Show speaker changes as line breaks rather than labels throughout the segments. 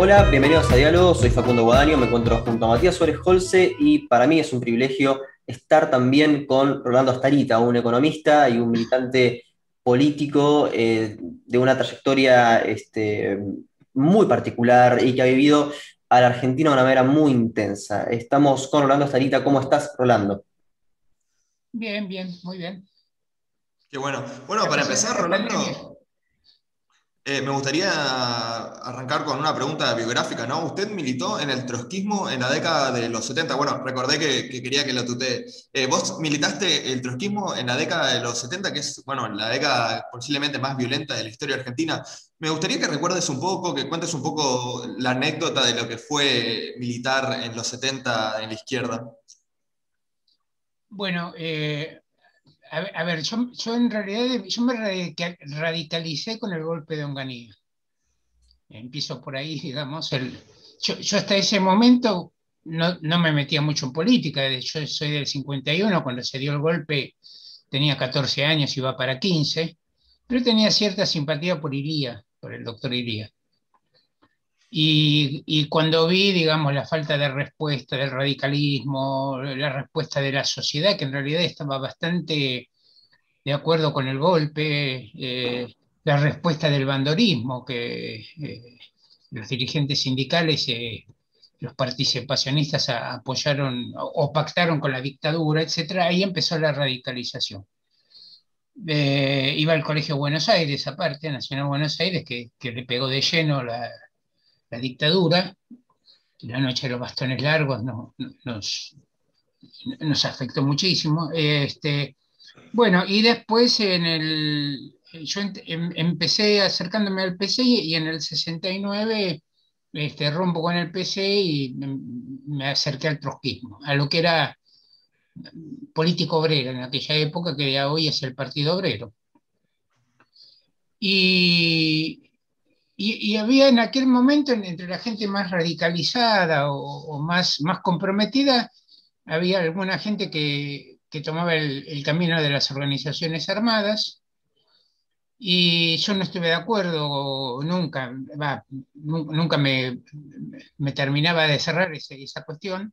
Hola, bienvenidos a Diálogo, soy Facundo Guadaño, me encuentro junto a Matías Suárez Holce y para mí es un privilegio estar también con Rolando Astarita, un economista y un militante político eh, de una trayectoria este, muy particular y que ha vivido a la Argentina de una manera muy intensa. Estamos con Rolando Astarita, ¿cómo estás, Rolando?
Bien, bien, muy bien.
Qué bueno. Bueno, para empezar, Rolando, eh, me gustaría arrancar con una pregunta biográfica, ¿no? Usted militó en el trotskismo en la década de los 70. Bueno, recordé que, quería que lo tutee. Eh, vos militaste el trotskismo en la década de los 70, que es, bueno, la década posiblemente más violenta de la historia argentina. Me gustaría que recuerdes un poco, que cuentes un poco la anécdota de lo que fue militar en los 70 en la izquierda.
Bueno, eh, a, ver, yo, en realidad yo me radicalicé con el golpe de Onganía. Empiezo por ahí, digamos. El, yo, hasta ese momento no, me metía mucho en política. Yo soy del 51, cuando se dio el golpe tenía 14 años, iba para 15, pero tenía cierta simpatía por Iría, por el doctor Iría. Y, y, cuando vi, digamos, la falta de respuesta del radicalismo, la respuesta de la sociedad, que en realidad estaba bastante de acuerdo con el golpe, eh, la respuesta del bandorismo, que eh, los dirigentes sindicales, eh, los participacionistas apoyaron o pactaron con la dictadura, etc., ahí empezó la radicalización. iba al Colegio Buenos Aires, aparte, Nacional Buenos Aires, que, que le pegó de lleno la, la dictadura. La noche de los bastones largos nos, nos afectó muchísimo. Este, bueno, y después en el, yo em, empecé acercándome al PC y, en el 69 este, rompo con el PC y me, acerqué al trotskismo, a lo que era político obrero en aquella época, que ya hoy es el Partido Obrero. Y, y, había en aquel momento, entre la gente más radicalizada o, más, más comprometida, había alguna gente que, que tomaba el, camino de las organizaciones armadas. Y yo no estuve de acuerdo nunca, nunca me, terminaba de cerrar esa cuestión,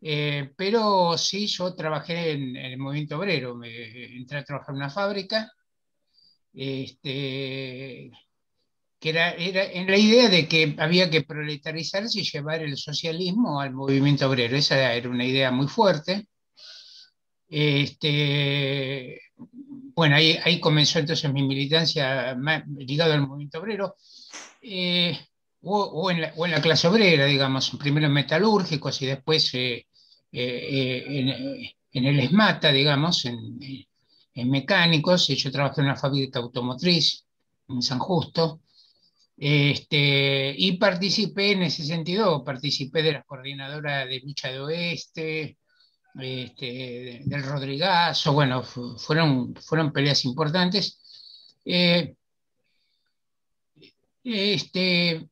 eh, pero sí yo trabajé en, el movimiento obrero, entré a trabajar en una fábrica, este, que era, era en la idea de que había que proletarizarse y llevar el socialismo al movimiento obrero. Esa era una idea muy fuerte. Este, bueno, ahí, ahí comenzó entonces mi militancia ligada al movimiento obrero. Eh, o, en la, o, en la, clase obrera, digamos, primero en metalúrgicos y después eh, eh, en, en, el ESMATA, digamos, en, en, mecánicos. Yo trabajé en una fábrica automotriz en San Justo. Este, y participé en ese sentido, participé de la coordinadora de lucha de oeste, este, del Rodrigazo, bueno, fueron, fueron peleas importantes. Eh, este,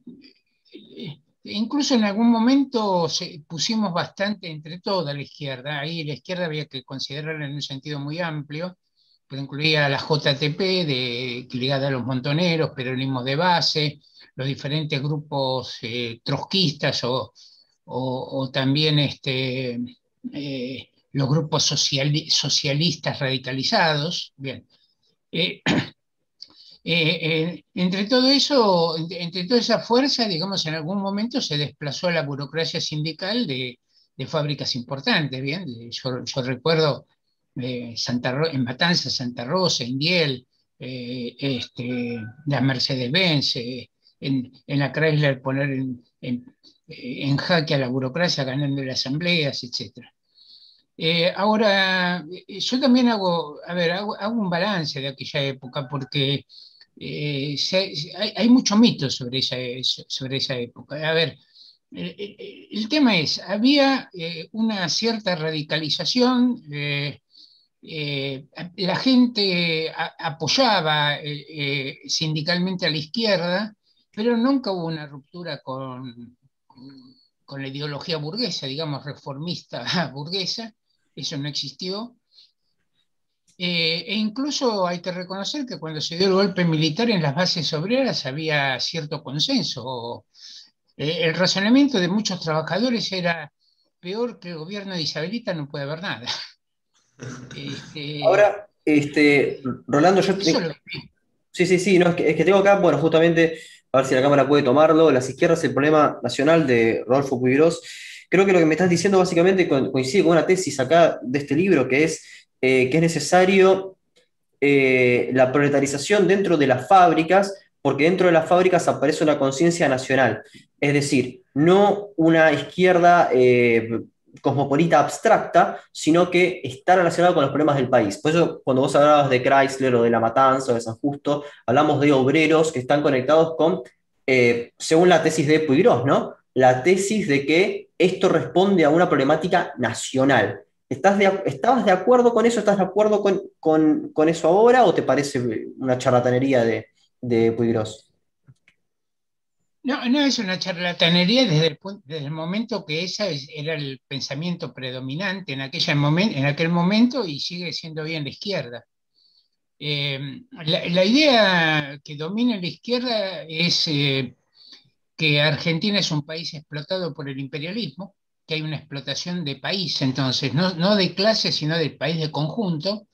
incluso en algún momento se, pusimos bastante entre toda la izquierda, ahí la izquierda había que considerarla en un sentido muy amplio, pero incluía la JTP de, ligada a los montoneros, peronismo de base, los diferentes grupos eh, trotskistas o, o, también este, eh, los grupos socialistas radicalizados. Bien. Eh, entre todo eso, entre toda esa fuerza, digamos, en algún momento se desplazó a la burocracia sindical de, fábricas importantes, ¿bien? Yo recuerdo Santa en Matanza, Santa Rosa, Indiel, eh, este, la Mercedes-Benz, eh, en, la Chrysler poner en, jaque a la burocracia ganando las asambleas, etc. Eh, ahora, yo también hago, a ver, hago, un balance de aquella época porque hay, hay, mucho mito sobre esa, sobre esa época. A ver, el, tema es, había una cierta radicalización, eh, la gente apoyaba eh, eh, sindicalmente a la izquierda, pero nunca hubo una ruptura con la ideología burguesa, digamos, reformista burguesa, eso no existió. e incluso hay que reconocer que cuando se dio el golpe militar en las bases obreras había cierto consenso. el razonamiento de muchos trabajadores era peor que el gobierno de Isabelita no puede haber nada.
Este, Ahora, este, Rolando, yo... Sí, sí, sí, no, es, que, tengo acá, bueno, justamente, a ver si la cámara puede tomarlo, las izquierdas, el problema nacional de Rodolfo Puigros. Creo que lo que me estás diciendo básicamente coincide con una tesis acá de este libro, que es eh, que es necesario eh, la proletarización dentro de las fábricas, porque dentro de las fábricas aparece una conciencia nacional. Es decir, no una izquierda eh, cosmopolita abstracta, sino que está relacionado con los problemas del país. Por eso, cuando vos hablabas de Chrysler o de La Matanza o de San Justo, hablamos de obreros que están conectados con, eh, según la tesis de Puigros, ¿no? La tesis de que esto responde a una problemática nacional. ¿Estás ¿Estabas de acuerdo con eso? ¿Estás de acuerdo con, eso ahora o te parece una charlatanería de, de Puigros?
No, no es una charlatanería desde el, momento que ese era el pensamiento predominante en, aquella en aquel momento y sigue siendo bien la izquierda. Eh, la, idea que domina la izquierda es eh, que Argentina es un país explotado por el imperialismo, que hay una explotación de país, entonces, no, de clase, sino del país de conjunto,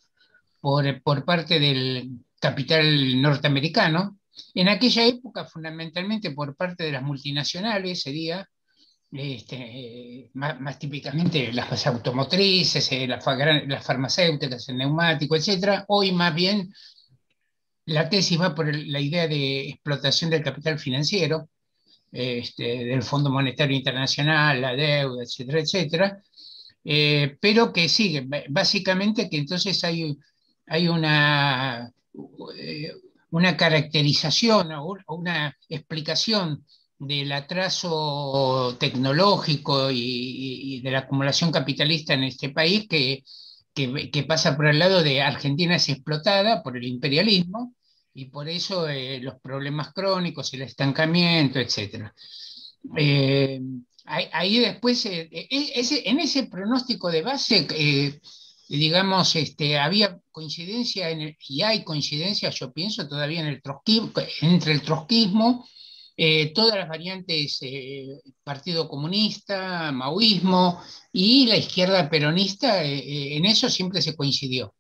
por parte del capital norteamericano, en aquella época, fundamentalmente por parte de las multinacionales, sería este, más, típicamente las automotrices, eh, las, farmacéuticas, el neumático, etc. Hoy más bien la tesis va por la idea de explotación del capital financiero, este, del Fondo Monetario Internacional, la deuda, etcétera, etcétera, eh, pero que sigue, básicamente que entonces hay, hay una, eh, una caracterización o una explicación del atraso tecnológico y, de la acumulación capitalista en este país que, que, pasa por el lado de Argentina es explotada por el imperialismo y por eso eh, los problemas crónicos, el estancamiento, etc. Eh, ahí, después, eh, en ese pronóstico de base, digamos, este, había coincidencia en y hay coincidencia, yo pienso, todavía en el trotskismo, entre el trotskismo, eh, todas las variantes eh, Partido Comunista, Maoísmo y la izquierda peronista, eh, en eso siempre se coincidió.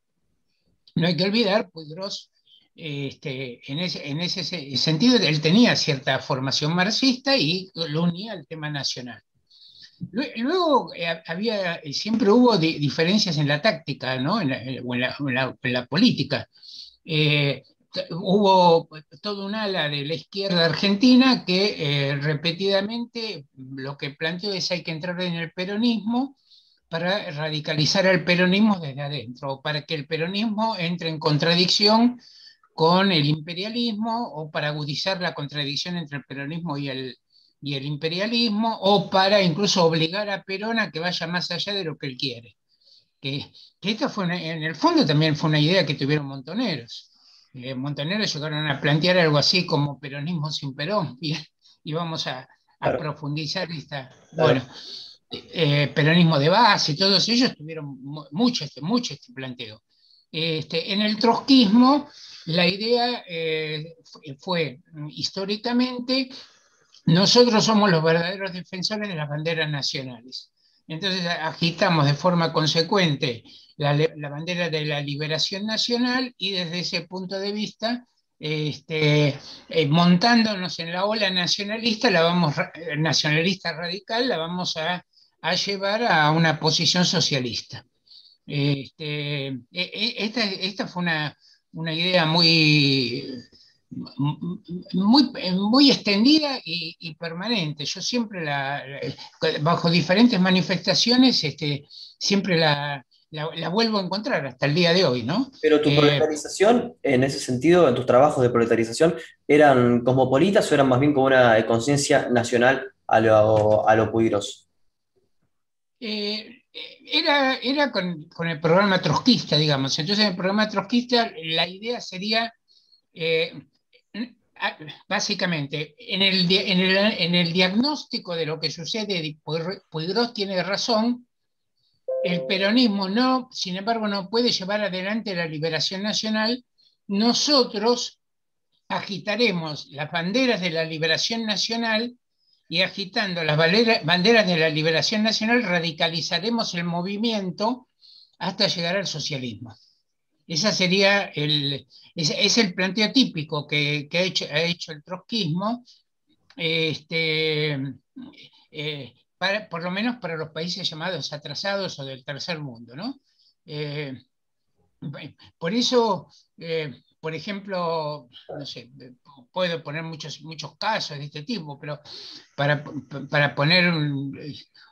No hay que olvidar, pues Gross, este, en, ese, en ese sentido, él tenía cierta formación marxista y lo unía al tema nacional. Luego eh, había, eh, siempre hubo diferencias en la táctica, ¿no? en, la, eh, o en, la, política. hubo toda un ala de la izquierda argentina que repetidamente lo que planteó es hay que entrar en el peronismo para radicalizar el peronismo desde adentro, para que el peronismo entre en contradicción con el imperialismo o para agudizar la contradicción entre el peronismo y el, y el imperialismo, o para incluso obligar a Perón a que vaya más allá de lo que él quiere. Que, que fue en el fondo también fue una idea que tuvieron montoneros. Eh, montoneros llegaron a plantear algo así como peronismo sin Perón, y, vamos a, profundizar esta, bueno, eh, peronismo de base, todos ellos tuvieron mucho este, mucho este planteo. Este, en el trotskismo, la idea eh, fue históricamente nosotros somos los verdaderos defensores de las banderas nacionales. Entonces agitamos de forma consecuente la, bandera de la liberación nacional y desde ese punto de vista, este, eh, montándonos en la ola nacionalista, la vamos, nacionalista radical, la vamos a, llevar a una posición socialista. Este, e, e, esta, fue una, una idea muy muy, muy extendida y, permanente. Yo siempre la, bajo diferentes manifestaciones, este, siempre la, la, vuelvo a encontrar hasta el día de hoy, ¿no?
Pero tu proletarización, eh, en ese sentido, en tus trabajos de proletarización, ¿eran cosmopolitas o eran más bien como una conciencia nacional a lo, a lo
eh, era, era con, con, el programa trotskista, digamos. Entonces, en el programa trotskista, la idea sería eh, básicamente, en el, en, el, diagnóstico de lo que sucede, Puigros tiene razón, el peronismo no, sin embargo, no puede llevar adelante la liberación nacional, nosotros agitaremos las banderas de la liberación nacional y agitando las banderas de la liberación nacional radicalizaremos el movimiento hasta llegar al socialismo. Esa sería el, es, el planteo típico que, ha, hecho, ha, hecho, el trotskismo, este, eh, por lo menos para los países llamados atrasados o del tercer mundo. ¿no? Eh, por eso, eh, por ejemplo, no sé, puedo poner muchos, muchos casos de este tipo, pero para, para poner un,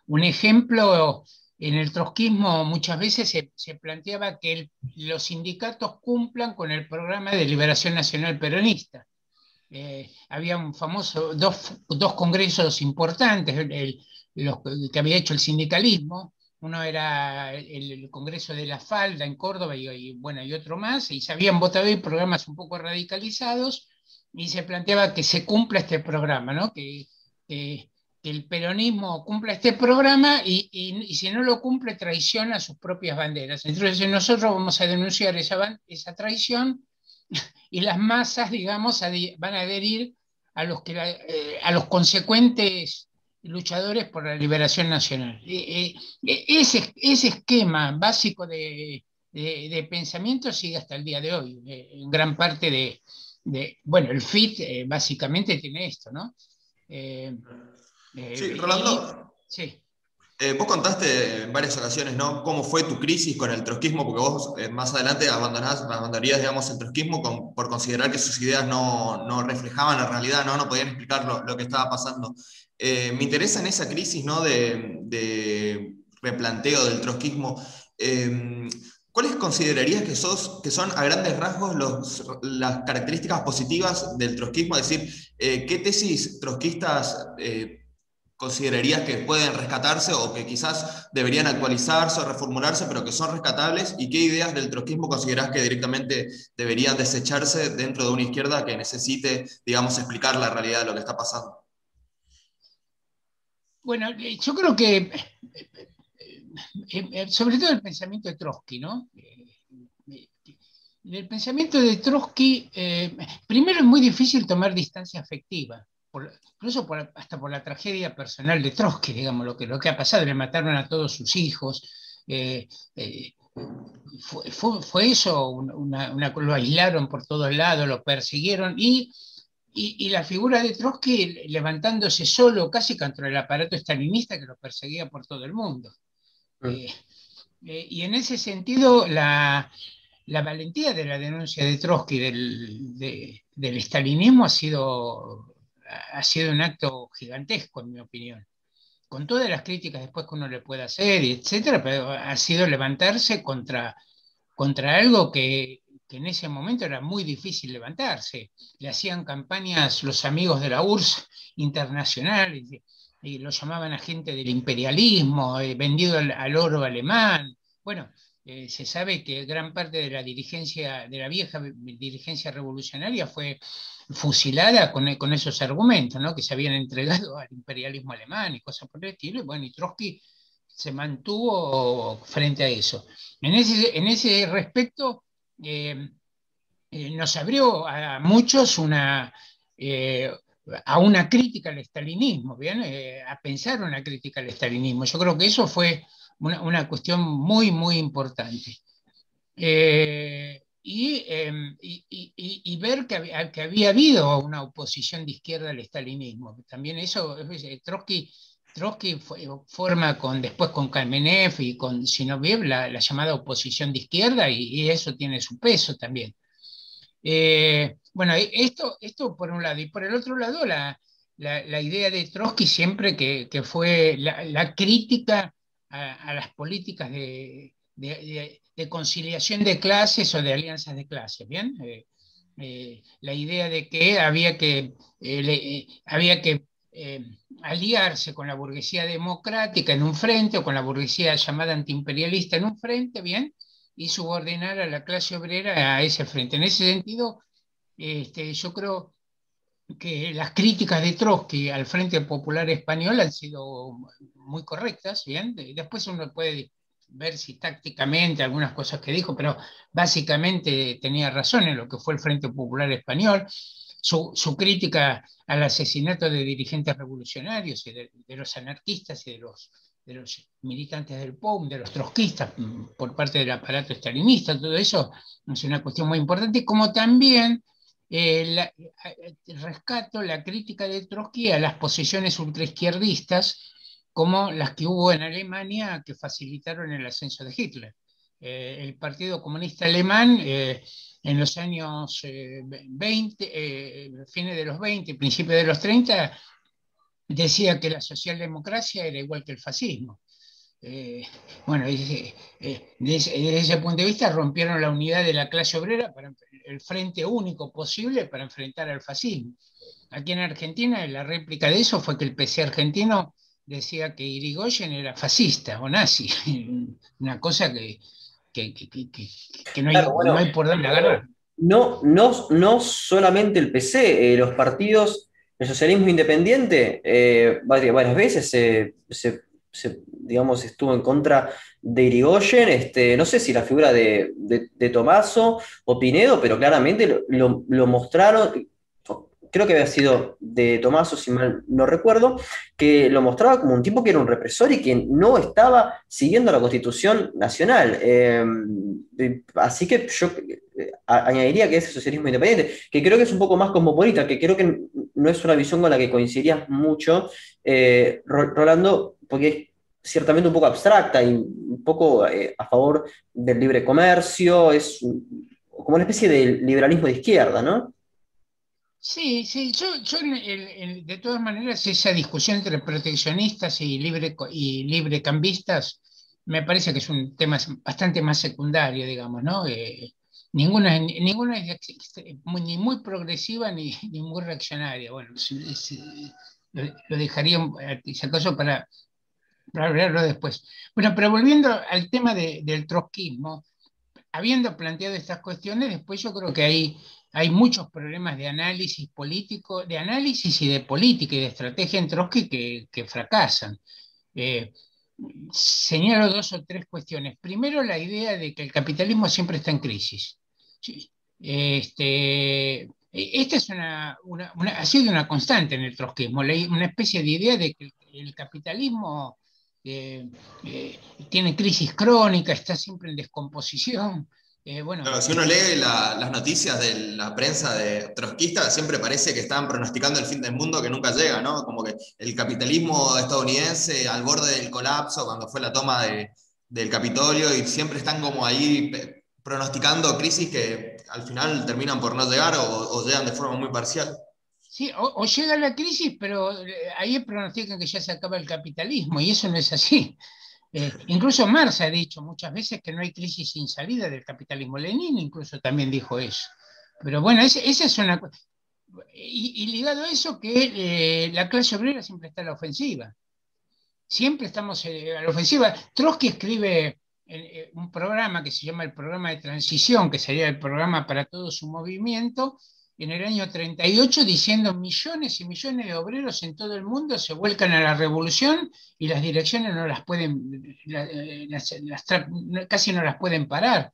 un ejemplo, en el trotskismo muchas veces se, planteaba que los sindicatos cumplan con el programa de liberación nacional peronista. Eh, había un famoso, dos, congresos importantes los, que había hecho el sindicalismo. Uno era el, Congreso de la Falda en Córdoba y, bueno, y otro más, y se habían votado ahí programas un poco radicalizados y se planteaba que se cumpla este programa, ¿no? que el peronismo cumpla este programa y, si no lo cumple traiciona sus propias banderas. Entonces nosotros vamos a denunciar esa, esa traición y las masas, digamos, van a adherir a los, que, eh, a los consecuentes luchadores por la liberación nacional. E, ese, ese esquema básico de, pensamiento sigue hasta el día de hoy. Eh, en gran parte de, bueno, el FIT eh, básicamente tiene esto, ¿no?
Eh, sí, Rolando. sí. Eh, vos contaste en varias ocasiones, ¿no? Cómo fue tu crisis con el trotskismo, porque vos eh, más adelante abandonás, abandonarías, digamos, el trotskismo por considerar que sus ideas no, no, reflejaban la realidad, ¿no? No podían explicar lo, lo que estaba pasando. me interesa en esa crisis, ¿no? De, de replanteo del trotskismo. ¿Cuáles considerarías que, sos, que son a grandes rasgos los, las características positivas del trotskismo? Es decir, ¿qué tesis trotskistas considerarías que pueden rescatarse o que quizás deberían actualizarse o reformularse, pero que son rescatables? ¿Y qué ideas del trotskismo considerás que directamente deberían desecharse dentro de una izquierda que necesite, digamos, explicar la realidad de lo que está pasando?
Bueno, eh, yo creo que, eh, eh, sobre todo el pensamiento de Trotsky, ¿no? el pensamiento de Trotsky, primero es muy difícil tomar distancia afectiva incluso hasta por la tragedia personal de Trotsky, digamos, lo que, lo que ha pasado, le mataron a todos sus hijos. Eh, eh, fue, eso, una, lo aislaron por todos lados, lo persiguieron y, y, la figura de Trotsky levantándose solo casi contra el aparato estalinista que lo perseguía por todo el mundo. Mm. Eh, y en ese sentido, la, la, valentía de la denuncia de Trotsky del, del estalinismo ha sido ha sido un acto gigantesco, en mi opinión. Con todas las críticas después que uno le pueda hacer, etcétera, pero ha sido levantarse contra, contra algo que, en ese momento era muy difícil levantarse. Le hacían campañas los amigos de la URSS internacional, y, lo llamaban agente del imperialismo, eh, vendido al, oro alemán. Bueno, eh, se sabe que gran parte de la dirigencia, de la vieja dirigencia revolucionaria fue fusilada con, con, esos argumentos, ¿no? que se habían entregado al imperialismo alemán y cosas por el estilo, y bueno, y Trotsky se mantuvo frente a eso. En ese, en ese respecto, eh, eh, nos abrió a muchos una, eh, a una crítica al estalinismo, ¿bien? a pensar una crítica al estalinismo. Yo creo que eso fue una, una cuestión muy, muy importante. Em, y, ver que había, que había, habido una oposición de izquierda al estalinismo. También eso, Trotsky, Trotsky forma con, después con Kamenev y con Sinoviev la, la llamada oposición de izquierda y, eso tiene su peso también. Eh, bueno, e, esto, esto por un lado. Y por el otro lado, la, la, idea de Trotsky siempre que, que fue la, crítica a, las políticas de, conciliación de clases o de alianzas de clases, ¿bien? Eh, eh, la idea de que había que, eh, había que aliarse con la burguesía democrática en un frente o con la burguesía llamada antiimperialista en un frente, ¿bien? Y subordinar a la clase obrera a ese frente. En ese sentido, este, yo creo que las críticas de Trotsky al Frente Popular Español han sido muy correctas, ¿bien? Después uno puede ver si tácticamente algunas cosas que dijo, pero básicamente tenía razón en lo que fue el Frente Popular Español. su, crítica al asesinato de dirigentes revolucionarios y de, los anarquistas y de los, de los militantes del POUM, de los trotskistas mm, por parte del aparato estalinista, todo eso es una cuestión muy importante, como también eh, eh, rescato la crítica de Trotsky a las posiciones ultraizquierdistas como las que hubo en Alemania que facilitaron el ascenso de Hitler. Eh, el Partido Comunista Alemán en los años 20, fines de los 20, principios de los 30, decía que la socialdemocracia era igual que el fascismo. Bueno, desde, desde, ese punto de vista rompieron la unidad de la clase obrera para el frente único posible para enfrentar al fascismo. Aquí en Argentina la réplica de eso fue que el PC argentino decía que Irigoyen era fascista o nazi, una cosa que, no, hay, por dónde agarrar.
No, no, no solamente el PC, eh, los partidos, el socialismo independiente eh, varias, veces se digamos, estuvo en contra de Irigoyen, este, no sé si la figura de, de, Tomaso o Pinedo, pero claramente lo, mostraron, creo que había sido de Tomaso, si mal no recuerdo, que lo mostraba como un tipo que era un represor y que no estaba siguiendo la Constitución Nacional. Em, así que yo eh, añadiría que ese socialismo independiente, que creo que es un poco más cosmopolita, que creo que no es una visión con la que coincidirías mucho, eh, Rolando, porque es ciertamente un poco abstracta y un poco eh, a favor del libre comercio, es como una especie de liberalismo de izquierda, ¿no?
Sí, sí, yo, de todas maneras esa discusión entre proteccionistas y, libre, y librecambistas me parece que es un tema bastante más secundario, digamos, ¿no? Eh, ninguna, ninguna es ni muy progresiva ni, muy reaccionaria. Bueno, lo, dejaría, si acaso, para para hablarlo después. Bueno, pero volviendo al tema del trotskismo, habiendo planteado estas cuestiones, después yo creo que hay, muchos problemas de análisis político, de análisis y de política y de estrategia en Trotsky que, fracasan. Eh, señalo dos o tres cuestiones. Primero, la idea de que el capitalismo siempre está en crisis. Este, esta es una, ha sido una constante en el trotskismo, una especie de idea de que el capitalismo eh, eh, tiene crisis crónica, está siempre en descomposición.
Eh, bueno, si uno lee las noticias de la prensa de trotskista, siempre parece que están pronosticando el fin del mundo que nunca llega, ¿no? Como que el capitalismo estadounidense al borde del colapso cuando fue la toma del Capitolio y siempre están como ahí pronosticando crisis que al final terminan por no llegar o llegan de forma muy parcial.
Sí, o, llega la crisis, pero eh, ahí pronostican que ya se acaba el capitalismo y eso no es así. Eh, incluso Marx ha dicho muchas veces que no hay crisis sin salida del capitalismo. Lenin incluso también dijo eso. Pero bueno, esa es una... Y, y, ligado a eso que eh, la clase obrera siempre está a la ofensiva. Siempre estamos a la ofensiva. Trotsky escribe un programa que se llama el programa de transición, que sería el programa para todo su movimiento, en el año 38 diciendo millones y millones de obreros en todo el mundo se vuelcan a la revolución y las direcciones no las pueden, eh, casi no las pueden parar.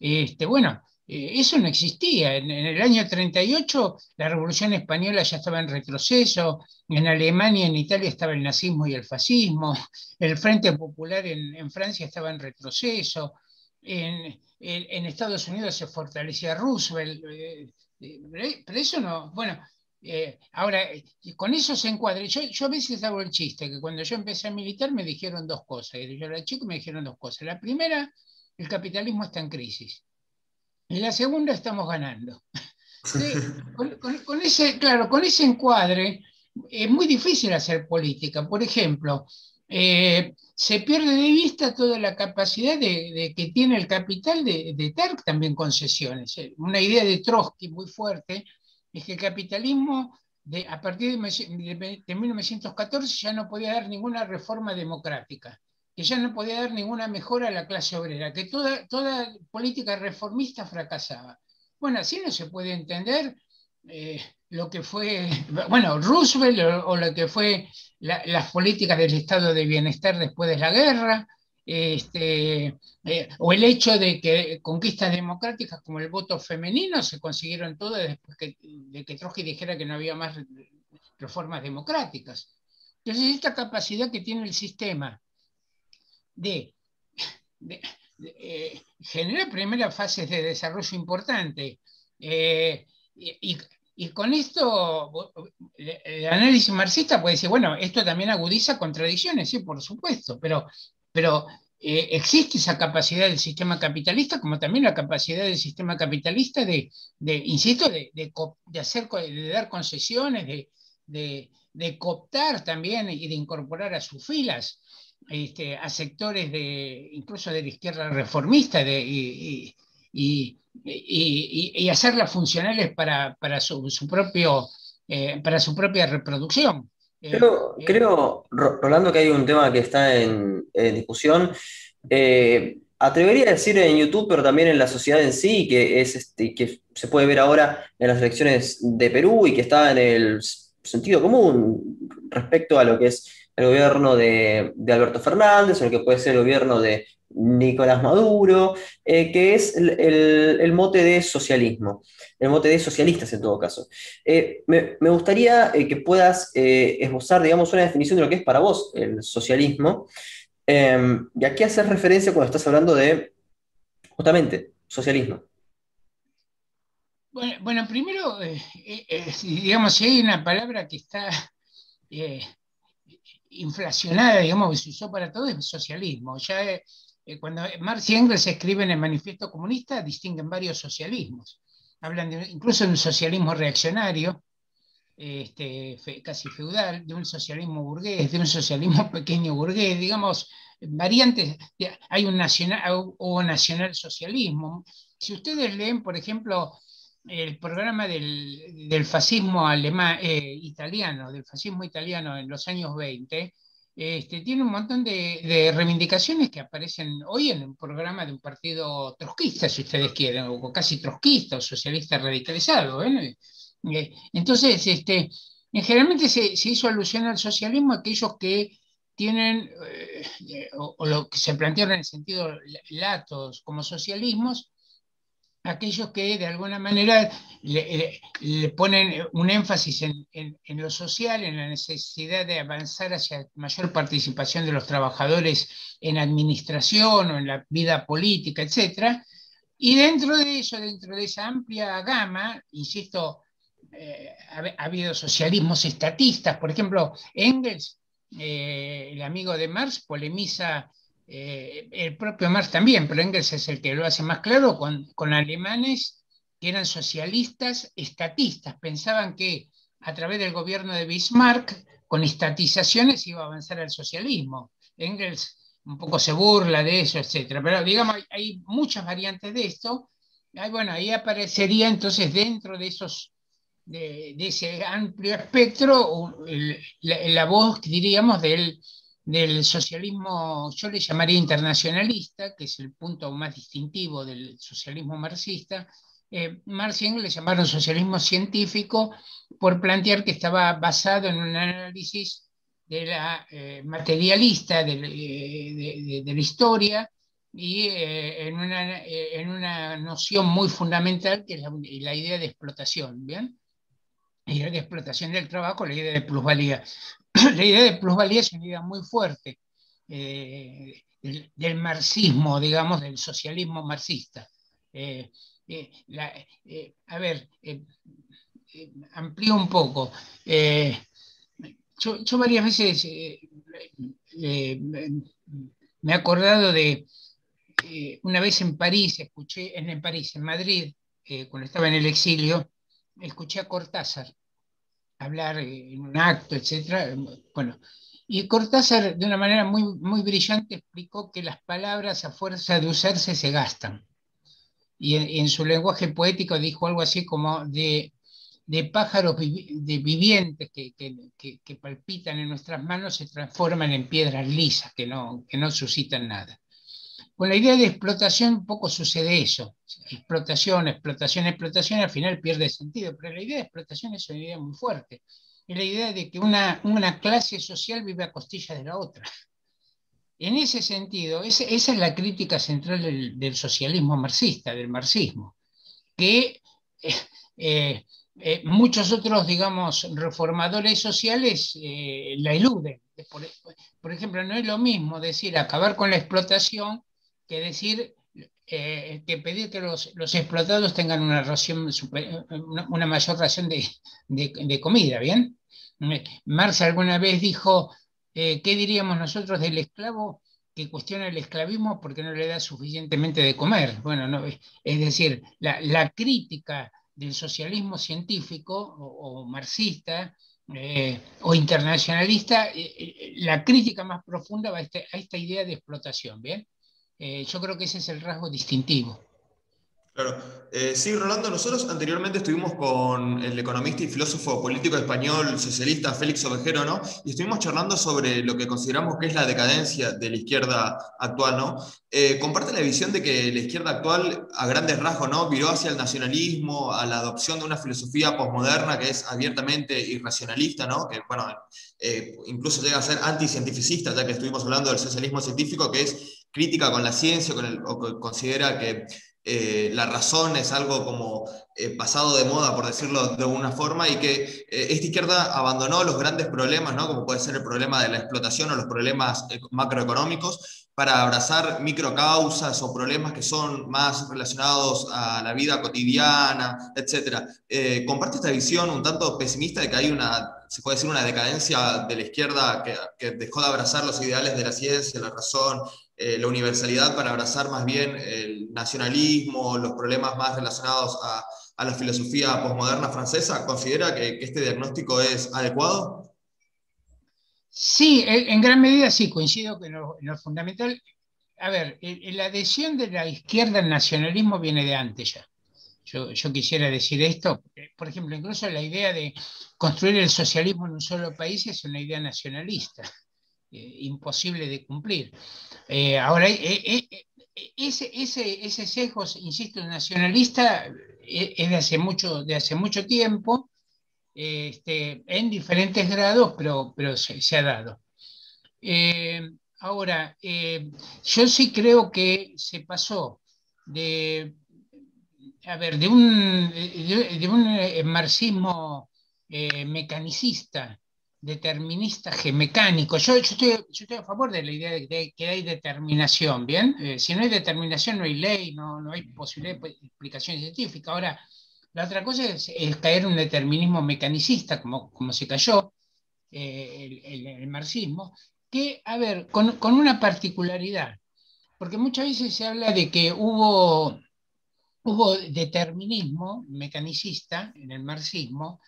Este, bueno, eh, eso no existía. En, el año 38 la revolución española ya estaba en retroceso, en Alemania y en Italia estaba el nazismo y el fascismo, el Frente Popular en, Francia estaba en retroceso, en, Estados Unidos se fortalecía Roosevelt. Eh, pero eso no, bueno, eh, ahora, con eso se encuadra. Yo, yo, a veces hago el chiste, que cuando yo empecé a militar me dijeron dos cosas. Yo era chico me dijeron dos cosas. La primera, el capitalismo está en crisis. Y la segunda, estamos ganando. con, ese, claro, con ese encuadre es muy difícil hacer política. Por ejemplo, eh, se pierde de vista toda la capacidad de, que tiene el capital de, de, dar también concesiones. Eh, una idea de Trotsky muy fuerte es que el capitalismo de, a partir de, 1914 ya no podía dar ninguna reforma democrática, que ya no podía dar ninguna mejora a la clase obrera, que toda, toda política reformista fracasaba. Bueno, así no se puede entender eh, lo que fue, bueno, Roosevelt o, lo que fue las políticas del estado de bienestar después de la guerra. este, eh, o el hecho de que conquistas democráticas como el voto femenino se consiguieron todas después de que Trotsky dijera que no había más reformas democráticas. Entonces, esta capacidad que tiene el sistema de, eh, generar primeras fases de desarrollo importante eh, y, con esto el análisis marxista puede decir, bueno, esto también agudiza contradicciones, sí, por supuesto, pero pero eh, existe esa capacidad del sistema capitalista, como también la capacidad del sistema capitalista de, insisto, de, hacer, de dar concesiones, de, cooptar también y de incorporar a sus filas este, a sectores de, incluso de la izquierda reformista y, y, hacerlas funcionales para, su, propio, eh, para su propia reproducción.
Eh, creo, eh, creo, Rolando, que hay un tema que está en, discusión. Eh, atrevería a decir en YouTube, pero también en la sociedad en sí, que, es este, que se puede ver ahora en las elecciones de Perú y que está en el sentido común respecto a lo que es el gobierno de, Alberto Fernández, o lo que puede ser el gobierno de Nicolás Maduro, eh, que es el, mote de socialismo, el mote de socialistas en todo caso. Eh, me, gustaría eh, que puedas esbozar, digamos, una definición de lo que es para vos el socialismo, em, y a qué haces referencia cuando estás hablando de, justamente, socialismo.
Bueno, primero, digamos, si hay una palabra que está inflacionada, digamos, que se usó para todo, es socialismo. Ya eh, cuando Marx y Engels escriben el manifiesto comunista, distinguen varios socialismos. Hablan incluso de un socialismo reaccionario, este, casi feudal, de un socialismo burgués, de un socialismo pequeño burgués, digamos, variantes. Hay un nacional o nacional socialismo. Si ustedes leen, por ejemplo, el programa del, fascismo alemán, eh, italiano, del fascismo italiano en los años 20, este, tiene un montón de, reivindicaciones que aparecen hoy en un programa de un partido trotskista, si ustedes quieren, o casi trotskista o socialista radicalizado. ¿eh? Eh, entonces, este, generalmente se, hizo alusión al socialismo aquellos que tienen, eh, o, lo que se plantearon en el sentido latos como socialismos, aquellos que de alguna manera le, ponen un énfasis en, lo social, en la necesidad de avanzar hacia mayor participación de los trabajadores en administración o en la vida política, etc. Y dentro de eso, dentro de esa amplia gama, insisto, eh, ha, habido socialismos estatistas, por ejemplo, Engels, eh, el amigo de Marx, polemiza eh, el propio Marx también, pero Engels es el que lo hace más claro, con, alemanes que eran socialistas estatistas. Pensaban que a través del gobierno de Bismarck, con estatizaciones, iba a avanzar al socialismo. Engels un poco se burla de eso, etc. Pero digamos, hay, muchas variantes de esto. bueno, ahí aparecería entonces dentro de esos de, ese amplio espectro la, la, voz, diríamos, del, del socialismo, yo le llamaría internacionalista, que es el punto más distintivo del socialismo marxista, eh, Marx y Engels le llamaron socialismo científico por plantear que estaba basado en un análisis de la eh, materialista de, la historia y eh, en, una, en, una, noción muy fundamental que es la, idea de explotación, ¿bien? Idea de explotación del trabajo, la idea de plusvalía. la idea de plusvalía es una idea muy fuerte eh, del, marxismo, digamos, del socialismo marxista. Eh, eh, a ver, amplío un poco. Yo, varias veces me he acordado de una vez en París, escuché, en París, en Madrid, cuando estaba en el exilio, escuché a Cortázar hablar en un acto, etc. Bueno, y Cortázar de una manera muy, muy brillante explicó que las palabras a fuerza de usarse se gastan. Y en, su lenguaje poético dijo algo así como de, de pájaros de vivientes que, que, que, palpitan en nuestras manos se transforman en piedras lisas que no, que no suscitan nada. Con la idea de explotación poco sucede eso. Explotación, explotación, explotación, al final pierde sentido, pero la idea de explotación es una idea muy fuerte. Es la idea de que una, una clase social vive a costilla de la otra. en ese sentido, esa es la crítica central del, socialismo marxista, del marxismo, que eh, eh, eh, muchos otros, digamos, reformadores sociales la eluden. Por, ejemplo, no es lo mismo decir acabar con la explotación que decir que pedir que los, explotados tengan una, ración una, mayor ración de, de, comida, ¿bien? Marx alguna vez dijo, ¿qué diríamos nosotros del esclavo que cuestiona el esclavismo porque no le da suficientemente de comer? Bueno, no, es decir, la, crítica del socialismo científico o, marxista eh, o internacionalista, eh, eh, la crítica más profunda va a, este, a, esta idea de explotación, ¿bien? Yo creo que ese es el rasgo distintivo.
Claro. Eh, sí, Rolando, nosotros anteriormente estuvimos con el economista y filósofo político español socialista Félix Ovejero, ¿no? Y estuvimos charlando sobre lo que consideramos que es la decadencia de la izquierda actual, ¿no? Eh, comparte la visión de que la izquierda actual, a grandes rasgos, ¿no? Viró hacia el nacionalismo, a la adopción de una filosofía posmoderna que es abiertamente irracionalista, ¿no? Que, bueno, eh, incluso llega a ser anticientificista, ya que estuvimos hablando del socialismo científico, que es crítica con la ciencia, con el, o que considera que eh, la razón es algo como eh, pasado de moda, por decirlo de alguna forma, y que eh, esta izquierda abandonó los grandes problemas, ¿no? como puede ser el problema de la explotación o los problemas macroeconómicos, para abrazar microcausas o problemas que son más relacionados a la vida cotidiana, etc. comparte esta visión un tanto pesimista de que hay una, se puede decir, una decadencia de la izquierda que dejó de abrazar los ideales de la ciencia, la razón, eh, la universalidad para abrazar más bien el nacionalismo, los problemas más relacionados a, la filosofía posmoderna francesa? ¿Considera que, este diagnóstico es adecuado?
Sí, en gran medida sí, coincido con lo, lo fundamental. A ver, la adhesión de la izquierda al nacionalismo viene de antes ya. Yo, quisiera decir esto, por ejemplo, incluso la idea de construir el socialismo en un solo país es una idea nacionalista. Eh, imposible de cumplir. Eh, ahora, eh, ese, ese, ese sesgo, insisto, nacionalista es de hace mucho, de hace mucho tiempo, este, en diferentes grados, pero, pero se, ha dado. ahora, yo sí creo que se pasó de, a ver, de un, de un marxismo mecanicista determinista mecánico. Yo, estoy, a favor de la idea de que, hay determinación, ¿bien? Eh, si no hay determinación no hay ley, no, no hay posibilidad de explicación científica. Ahora, la otra cosa es, caer en un determinismo mecanicista, como, como se cayó eh, el, el, marxismo, que, a ver, con, con, una particularidad, porque muchas veces se habla de que hubo, hubo determinismo mecanicista en el marxismo,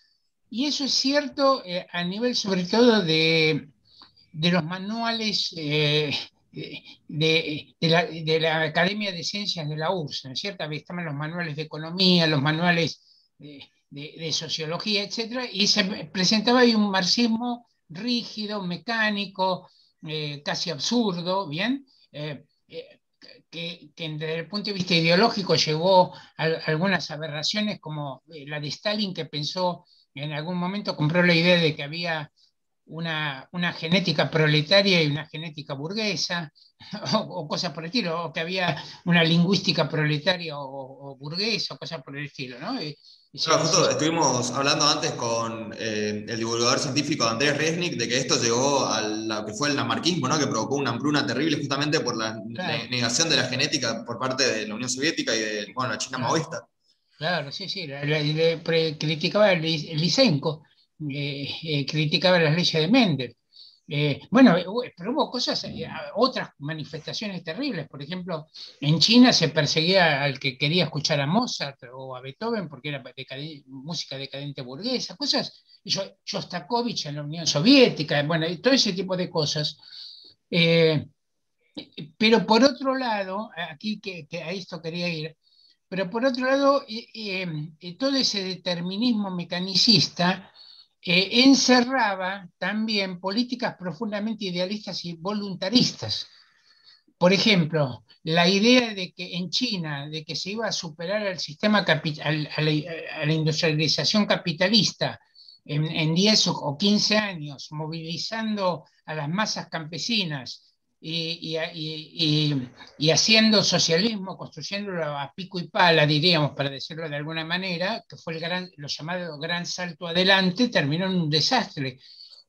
y eso es cierto eh, a nivel sobre todo de, los manuales eh, de, la, Academia de Ciencias de la URSS, ¿no es cierto? Estaban los manuales de economía, los manuales de, sociología, etc. Y se presentaba ahí un marxismo rígido, mecánico, eh, casi absurdo, ¿bien? que, desde el punto de vista ideológico llevó a algunas aberraciones como la de Stalin que pensó en algún momento compró la idea de que había una, genética proletaria y una genética burguesa, o, cosas por el estilo, o que había una lingüística proletaria o, burguesa, o cosas por el estilo, ¿no?
justo estuvimos hablando antes con eh, el divulgador científico Andrés Resnick de que esto llegó a lo que fue el namarquismo, ¿no? que provocó una hambruna terrible justamente por la negación de la genética por parte de la Unión Soviética y de bueno, la China maoísta.
Claro, sí, sí, criticaba el, Lisenko, eh, eh, criticaba las leyes de Mendel. Eh, bueno, pero hubo cosas, otras manifestaciones terribles. Por ejemplo, en China se perseguía al que quería escuchar a Mozart o a Beethoven porque era música decadente burguesa, cosas. Shostakovich en la Unión Soviética, bueno, todo ese tipo de cosas. pero por otro lado, aquí que a esto quería ir, pero por otro lado, todo ese determinismo mecanicista eh, encerraba también políticas profundamente idealistas y voluntaristas. Por ejemplo, la idea de que en China, de que se iba a superar el sistema a, la, industrialización capitalista en, en 10 o 15 años, movilizando a las masas campesinas y, haciendo socialismo, construyéndolo a pico y pala, diríamos, para decirlo de alguna manera, que fue el lo llamado gran salto adelante, terminó en un desastre.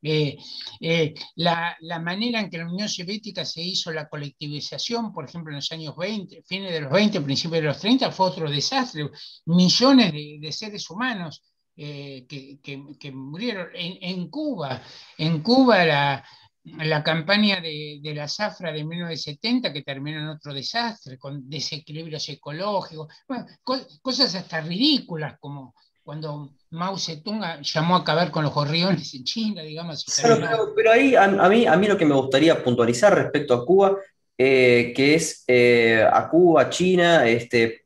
Eh, eh, la, manera en que la Unión Soviética se hizo la colectivización, por ejemplo, en los años 20, fines de los 20, principios de los 30, fue otro desastre. Millones de, seres humanos eh, que, murieron. En, en, Cuba, en Cuba la, la campaña de, de, la zafra de 1970 que terminó en otro desastre, con desequilibrios ecológicos, bueno, co cosas hasta ridículas como cuando Mao Zedong llamó a acabar con los gorriones en China, digamos.
Claro, pero, pero, ahí a, a, mí, a mí lo que me gustaría puntualizar respecto a Cuba, eh, que es eh, a Cuba, China, este,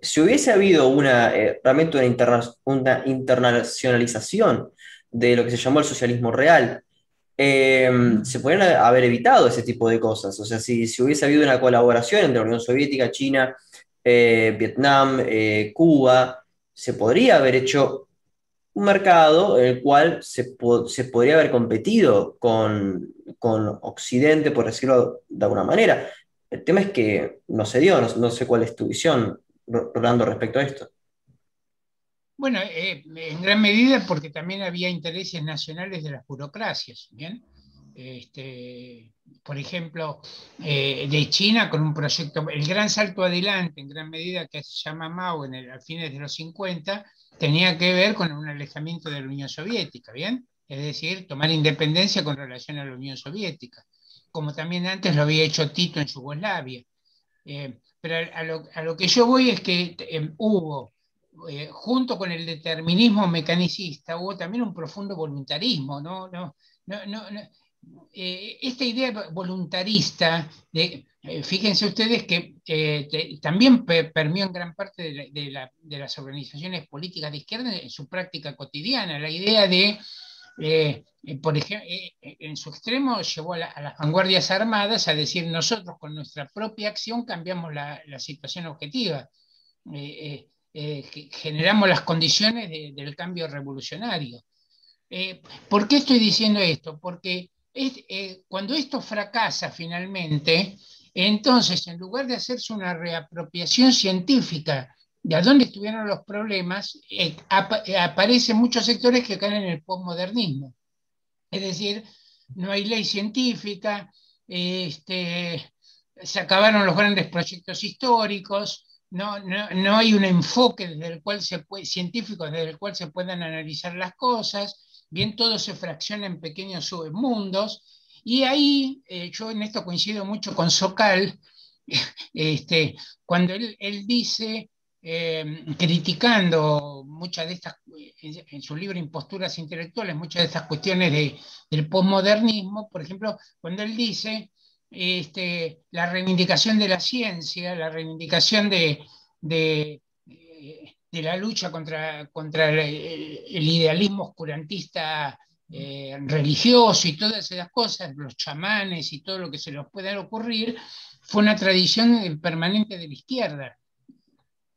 si hubiese habido una, eh, realmente una, interna una internacionalización de lo que se llamó el socialismo real, eh, se podrían haber evitado ese tipo de cosas. O sea, si, si hubiese habido una colaboración entre la Unión Soviética, China, eh, Vietnam, eh, Cuba, se podría haber hecho un mercado en el cual se, se podría haber competido con, con, Occidente, por decirlo de alguna manera. El tema es que no se dio, no, no sé cuál es tu visión, Rolando, respecto a esto.
Bueno, eh, en gran medida porque también había intereses nacionales de las burocracias, ¿bien? Este, por ejemplo, eh, de China con un proyecto, el gran salto adelante, en gran medida que se llama Mao en el, a fines de los 50, tenía que ver con un alejamiento de la Unión Soviética, ¿bien? Es decir, tomar independencia con relación a la Unión Soviética, como también antes lo había hecho Tito en Yugoslavia. Eh, pero a lo, que yo voy es que hubo eh, junto con el determinismo mecanicista, hubo también un profundo voluntarismo. ¿no? No, no, no, eh, esta idea voluntarista, de, eh, fíjense ustedes que también permeó en gran parte de, la, de, la, de, las organizaciones políticas de izquierda en su práctica cotidiana, la idea de, por ejemplo, en su extremo llevó a, la, a, las vanguardias armadas a decir nosotros con nuestra propia acción cambiamos la, situación objetiva. Eh, generamos las condiciones de, del cambio revolucionario. Eh, ¿Por qué estoy diciendo esto? Porque eh, cuando esto fracasa finalmente, entonces en lugar de hacerse una reapropiación científica de a dónde estuvieron los problemas, ap aparecen muchos sectores que caen en el postmodernismo. Es decir, no hay ley científica, este, se acabaron los grandes proyectos históricos, no, no, no, hay un enfoque desde el cual se puede, científico desde el cual se puedan analizar las cosas, bien todo se fracciona en pequeños submundos, y ahí eh, yo en esto coincido mucho con Socal, este, cuando él, él dice, eh, criticando muchas de estas, en su libro Imposturas Intelectuales, muchas de estas cuestiones de, del posmodernismo, por ejemplo, cuando él dice, este, la reivindicación de la ciencia, la reivindicación de, la lucha contra, el, idealismo oscurantista eh, religioso y todas esas cosas, los chamanes y todo lo que se les pueda ocurrir, fue una tradición permanente de la izquierda,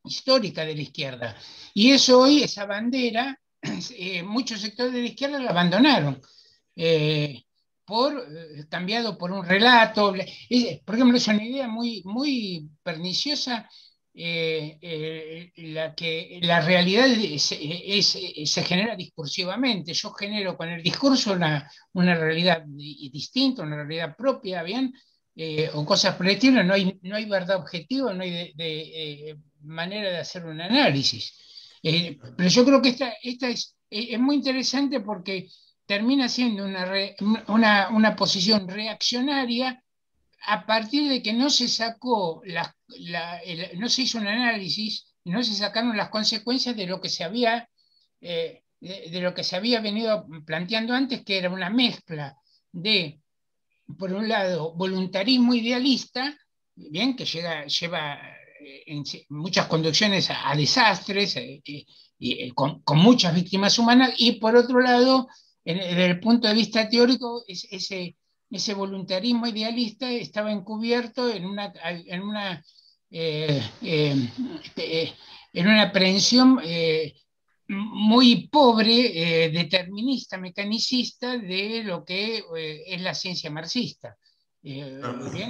histórica de la izquierda. Y eso hoy, esa bandera, eh, muchos sectores de la izquierda la abandonaron. Eh, por, eh, cambiado por un relato. Por ejemplo, es una idea muy, muy perniciosa eh, eh, la que la realidad es, se genera discursivamente. Yo genero con el discurso una, una realidad distinta, una realidad propia, ¿bien? Eh, o cosas por el estilo, no hay, no hay verdad objetiva, no hay de, manera de hacer un análisis. pero yo creo que esta, esta es, es muy interesante porque termina siendo una, una, una, posición reaccionaria a partir de que no se sacó, la, no se hizo un análisis, no se sacaron las consecuencias de lo que se había, eh, de, lo que se había venido planteando antes, que era una mezcla de, por un lado, voluntarismo idealista, bien, que llega, lleva eh, muchas conducciones a, a desastres, eh, y, con, con muchas víctimas humanas, y por otro lado, desde el punto de vista teórico, es, ese, voluntarismo idealista estaba encubierto en una, en una, eh, eh, eh en una aprehensión eh, muy pobre, determinista, mecanicista de lo que es la ciencia marxista.
Eh,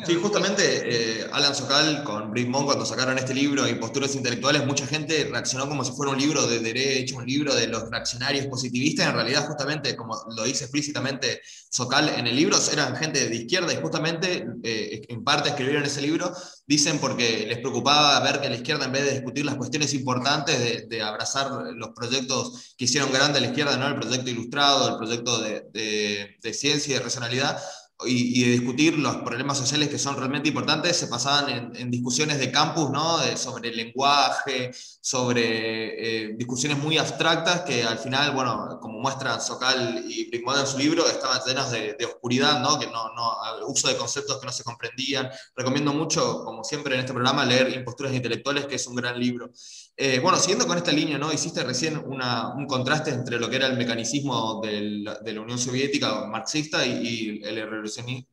sí, justamente eh, Alan Sokal con Britt Monk cuando sacaron este libro, Imposturas Intelectuales, mucha gente reaccionó como si fuera un libro de derecho, un libro de los reaccionarios positivistas. En realidad, justamente, como lo dice explícitamente Sokal en el libro, eran gente de izquierda y justamente eh, en parte escribieron ese libro, dicen porque les preocupaba ver que la izquierda, en vez de discutir las cuestiones importantes, de, abrazar los proyectos que hicieron grande a la izquierda, ¿no? el proyecto ilustrado, el proyecto de, de ciencia y de racionalidad, y, de discutir los problemas sociales que son realmente importantes, se pasaban en, discusiones de campus, ¿no? sobre el lenguaje, sobre eh, discusiones muy abstractas que al final, bueno, como muestran Socal y Brinkman en su libro, estaban llenas de, oscuridad, ¿no? que no, no, uso de conceptos que no se comprendían. Recomiendo mucho, como siempre en este programa, leer Imposturas Intelectuales, que es un gran libro. Eh, bueno, siguiendo con esta línea, ¿no? hiciste recién un contraste entre lo que era el mecanicismo de la Unión Soviética marxista y, el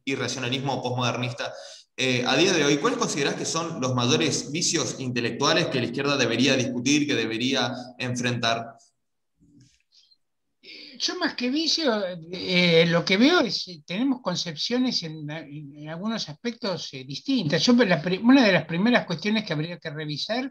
irracionalismo postmodernista. Eh, a día de hoy, ¿cuáles consideras que son los mayores vicios intelectuales que la izquierda debería discutir, que debería enfrentar?
Yo más que vicio, eh, lo que veo es, tenemos concepciones en, algunos aspectos distintas. Yo, una de las primeras cuestiones que habría que revisar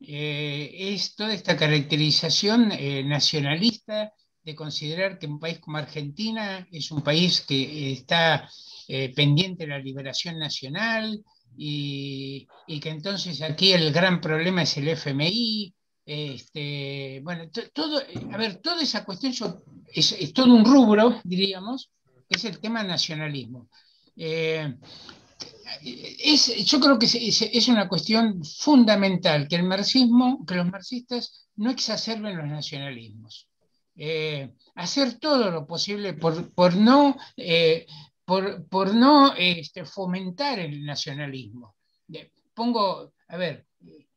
eh, es toda esta caracterización eh, nacionalista de considerar que un país como Argentina es un país que está eh, pendiente de la liberación nacional y, que entonces aquí el gran problema es el FMI. Este, bueno, todo, a ver, toda esa cuestión es, todo un rubro, diríamos, que es el tema nacionalismo yo creo que es, una cuestión fundamental que el marxismo, que los marxistas no exacerben los nacionalismos. Eh, hacer todo lo posible por, no, eh, por, no este, fomentar el nacionalismo. pongo, a ver,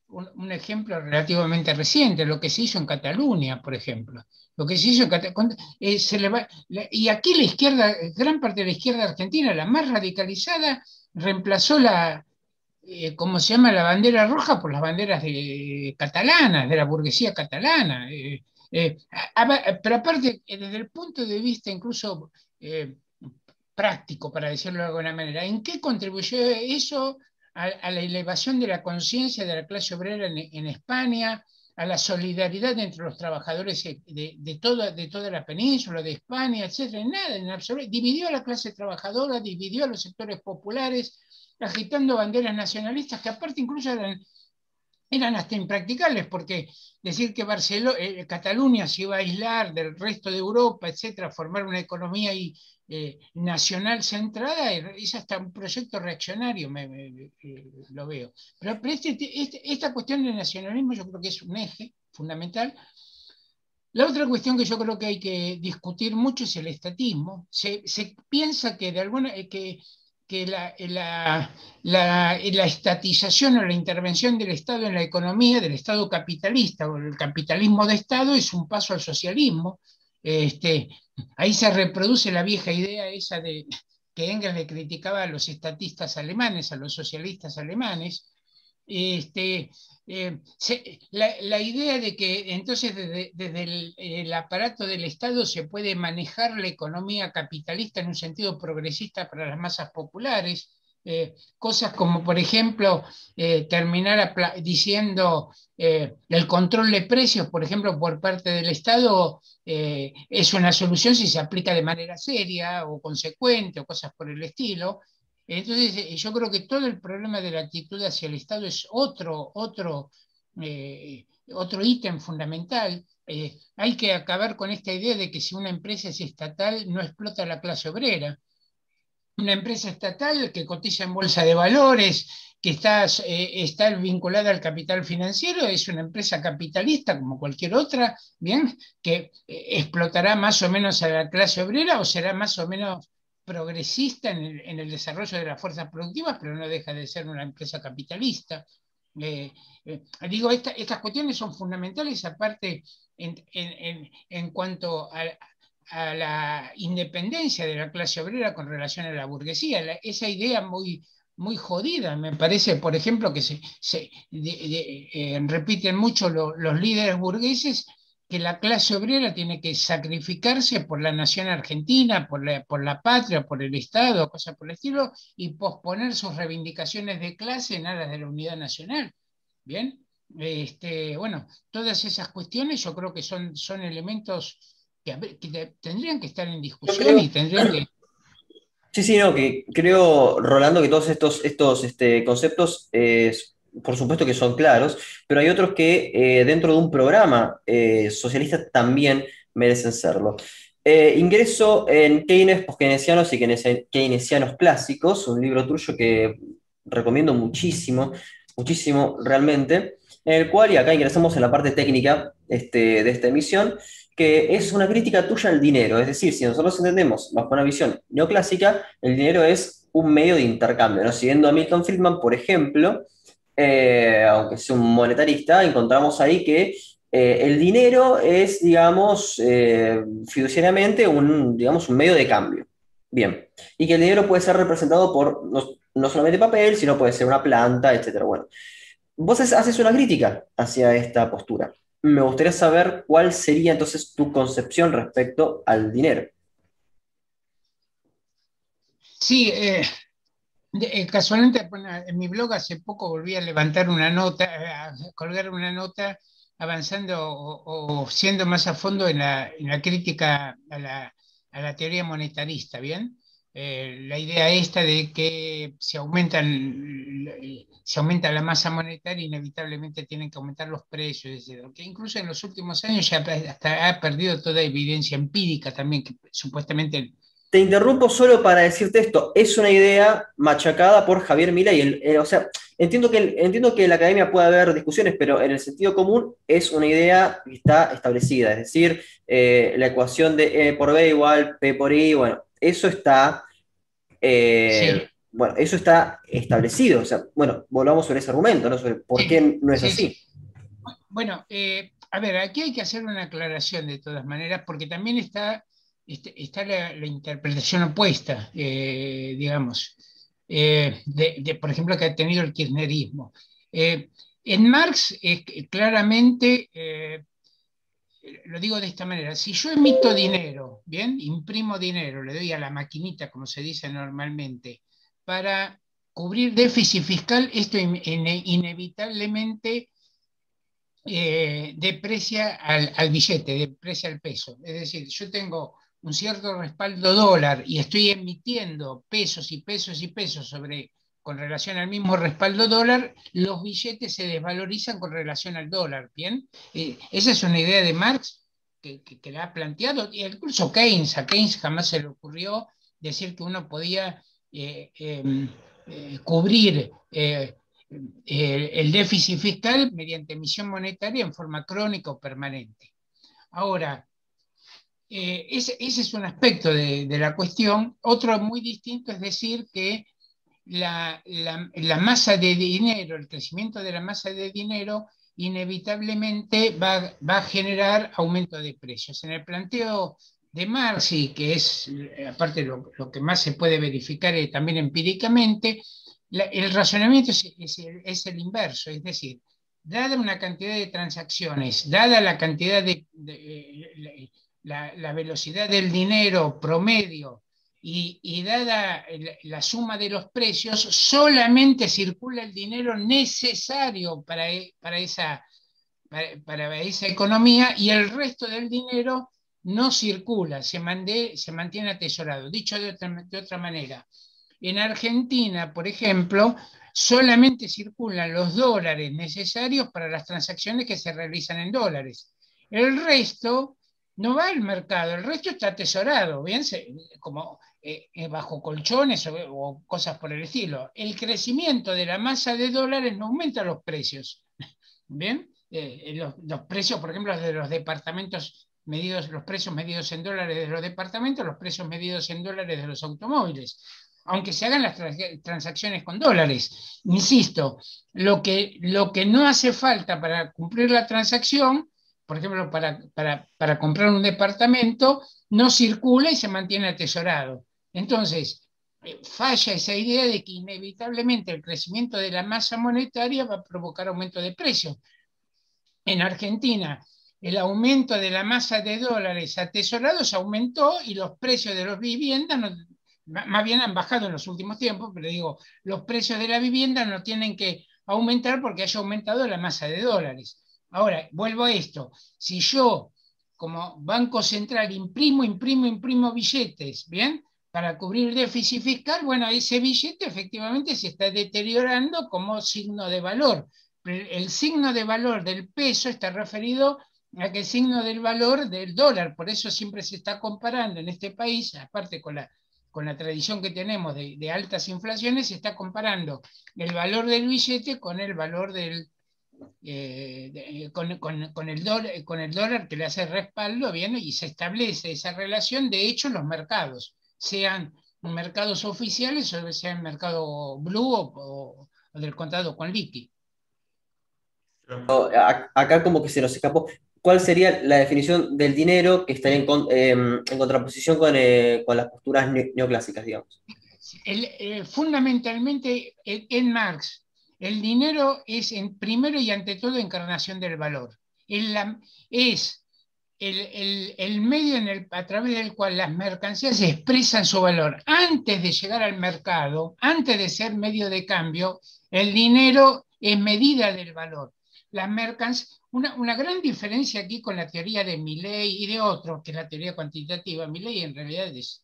un, ejemplo relativamente reciente, lo que se hizo en Cataluña, por ejemplo. Lo que se hizo en Cataluña, eh, y aquí la izquierda, gran parte de la izquierda argentina, la más radicalizada, reemplazó la, eh, ¿cómo se llama? La bandera roja por las banderas de, catalanas, de la burguesía catalana. Eh, eh, pero aparte, desde el punto de vista incluso práctico, para decirlo de alguna manera, ¿en qué contribuyó eso a, la elevación de la conciencia de la clase obrera en, España? A la solidaridad entre los trabajadores de, toda, de toda la península, de España, etc. Nada, en absoluto. Dividió a la clase trabajadora, dividió a los sectores populares, agitando banderas nacionalistas que aparte incluso eran, eran hasta impracticables, porque decir que Barcelona, eh, Cataluña se iba a aislar del resto de Europa, etcétera, formar una economía y, eh, nacional centrada, es hasta un proyecto reaccionario, me, eh, lo veo. Pero, este, este, esta cuestión del nacionalismo yo creo que es un eje fundamental. La otra cuestión que yo creo que hay que discutir mucho es el estatismo. Se, piensa que de alguna que, que la, estatización o la intervención del Estado en la economía, del Estado capitalista o el capitalismo de Estado es un paso al socialismo. Este, ahí se reproduce la vieja idea esa de que Engels le criticaba a los estatistas alemanes, a los socialistas alemanes, este, eh, la, idea de que entonces desde, el, aparato del Estado se puede manejar la economía capitalista en un sentido progresista para las masas populares, eh, cosas como, por ejemplo, eh, terminar diciendo el control de precios, por ejemplo, por parte del Estado, es una solución si se aplica de manera seria o consecuente o cosas por el estilo. Entonces, yo creo que todo el problema de la actitud hacia el Estado es otro, otro, otro ítem fundamental. hay que acabar con esta idea de que si una empresa es estatal no explota la clase obrera una empresa estatal que cotiza en bolsa de valores, que está, eh, está vinculada al capital financiero, es una empresa capitalista como cualquier otra, ¿bien? Que eh, explotará más o menos a la clase obrera o será más o menos progresista en el, desarrollo de las fuerzas productivas, pero no deja de ser una empresa capitalista. Eh, digo, estas cuestiones son fundamentales, aparte en, cuanto a, la independencia de la clase obrera con relación a la burguesía. esa idea muy, muy jodida, me parece, por ejemplo, que se eh, repiten mucho los líderes burgueses, que la clase obrera tiene que sacrificarse por la nación argentina, por la, por la patria, por el Estado, cosas por el estilo, y posponer sus reivindicaciones de clase en aras de la unidad nacional. Bien, este, bueno, todas esas cuestiones yo creo que son, son elementos que, tendrían que estar en discusión y tendrían que...
Sí, sí, no, que creo, Rolando, que todos estos, estos este, conceptos, por supuesto que son claros, pero hay otros que eh, dentro de un programa eh, socialista también merecen serlo. Eh, ingreso en Keynes, poskeynesianos y keynesianos clásicos, un libro tuyo que recomiendo muchísimo, muchísimo realmente en el cual, y acá ingresamos en la parte técnica este, de esta emisión, que es una crítica tuya al dinero. Es decir, si nosotros entendemos bajo una visión neoclásica, el dinero es un medio de intercambio. Siguiendo a Milton Friedman, por ejemplo, eh, aunque sea un monetarista, encontramos ahí que eh, el dinero es, digamos, eh, fiduciariamente un, digamos, un medio de cambio. Bien. Y que el dinero puede ser representado por no, no solamente papel, sino puede ser una planta, etc. Bueno, Vos haces una crítica hacia esta postura. Me gustaría saber cuál sería entonces tu concepción respecto al dinero.
Sí, eh, eh, casualmente en mi blog hace poco volví a levantar una nota, a colgar una nota avanzando o, siendo más a fondo en la, crítica a la, teoría monetarista, ¿bien? Eh, la idea esta de que se aumentan se aumenta la masa monetaria, inevitablemente tienen que aumentar los precios, que incluso en los últimos años ya hasta ha perdido toda evidencia empírica también, que supuestamente...
Te interrumpo solo para decirte esto, es una idea machacada por Javier Milei, o sea, entiendo que, entiendo que en la academia puede haber discusiones, pero en el sentido común es una idea que está establecida, es decir, eh, la ecuación de E por B igual P por I, bueno, eso está... Eh, bueno, eso está establecido. O sea, bueno, volvamos sobre ese argumento, ¿no? Sobre por qué no es así.
Bueno, eh, a ver, aquí hay que hacer una aclaración de todas maneras, porque también está, está la, interpretación opuesta, eh, digamos, eh, por ejemplo, que ha tenido el kirchnerismo. en Marx, claramente, lo digo de esta manera, si yo emito dinero, ¿bien? Imprimo dinero, le doy a la maquinita, como se dice normalmente, para cubrir déficit fiscal, esto inevitablemente eh, deprecia al, billete, deprecia el peso. Es decir, yo tengo un cierto respaldo dólar y estoy emitiendo pesos y pesos y pesos sobre, con relación al mismo respaldo dólar, los billetes se desvalorizan con relación al dólar. ¿bien? Eh, esa es una idea de Marx que, que, la ha planteado, y incluso Keynes, a Keynes jamás se le ocurrió decir que uno podía eh, em, eh, cubrir el déficit fiscal mediante emisión monetaria en forma crónica o permanente. Ahora, ese, es un aspecto de, la cuestión. Otro muy distinto es decir que la, masa de dinero, el crecimiento de la masa de dinero, inevitablemente va, va, a generar aumento de precios. En el planteo de Marx, y que es, eh, aparte, lo, que más se puede verificar eh, también empíricamente, el razonamiento es, el, inverso, es decir, dada una cantidad de transacciones, dada la cantidad de, eh, la, velocidad del dinero promedio y, dada la, suma de los precios, solamente circula el dinero necesario para, para, esa, para esa economía y el resto del dinero no circula, se, se mantiene atesorado. Dicho de otra, manera, en Argentina, por ejemplo, solamente circulan los dólares necesarios para las transacciones que se realizan en dólares. El resto no va al mercado, el resto está atesorado, bien, como eh, eh, bajo colchones o, cosas por el estilo. El crecimiento de la masa de dólares no aumenta los precios, bien. Eh, los, precios, por ejemplo, de los departamentos medidos, los precios medidos en dólares de los departamentos, los precios medidos en dólares de los automóviles, aunque se hagan las transacciones con dólares. Insisto, lo que, lo que no hace falta para cumplir la transacción, por ejemplo, para, para, comprar un departamento, no circula y se mantiene atesorado. Entonces, eh, falla esa idea de que inevitablemente el crecimiento de la masa monetaria va a provocar aumento de precios. En Argentina, el aumento de la masa de dólares atesorados aumentó y los precios de las viviendas, más bien han bajado en los últimos tiempos, pero digo, los precios de la vivienda no tienen que aumentar porque haya aumentado la masa de dólares. Ahora, vuelvo a esto, si yo como Banco Central imprimo, imprimo, imprimo billetes, ¿bien? Para cubrir déficit fiscal, bueno, ese billete efectivamente se está deteriorando como signo de valor. El signo de valor del peso está referido a que el signo del valor del dólar, por eso siempre se está comparando en este país, aparte con la, con la tradición que tenemos de, altas inflaciones, se está comparando el valor del billete con el valor del, eh, con, el dólar, con el dólar que le hace respaldo, bien, y se establece esa relación, de hecho, en los mercados, sean mercados oficiales o sean mercado blue o, del contado con liqui.
Acá como que se nos escapó. ¿cuál sería la definición del dinero que estaría en, em, contraposición eh, con, las posturas neoclásicas, digamos?
Eh, fundamentalmente, en Marx, el dinero es en primero y ante todo encarnación del valor. es el, medio en el, a través del cual las mercancías expresan su valor. Antes de llegar al mercado, antes de ser medio de cambio, el dinero es medida del valor. Las mercancías una, gran diferencia aquí con la teoría de Milley y de otros, que es la teoría cuantitativa. Milley en realidad es,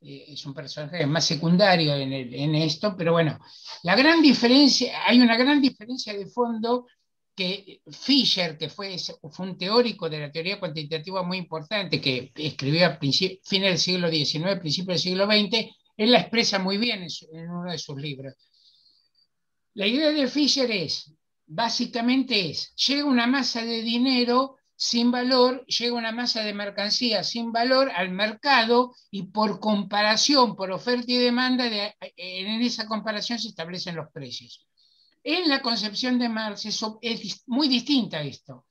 es un personaje más secundario en, en, esto, pero bueno, la gran diferencia, hay una gran diferencia de fondo que Fisher, que fue, fue un teórico de la teoría cuantitativa muy importante, que escribió a fines del siglo XIX, principios del siglo XX, él la expresa muy bien en, en uno de sus libros. La idea de Fisher es, básicamente es, llega una masa de dinero sin valor, llega una masa de mercancía sin valor al mercado y por comparación, por oferta y demanda, en esa comparación se establecen los precios. En la concepción de Marx es muy distinta esto.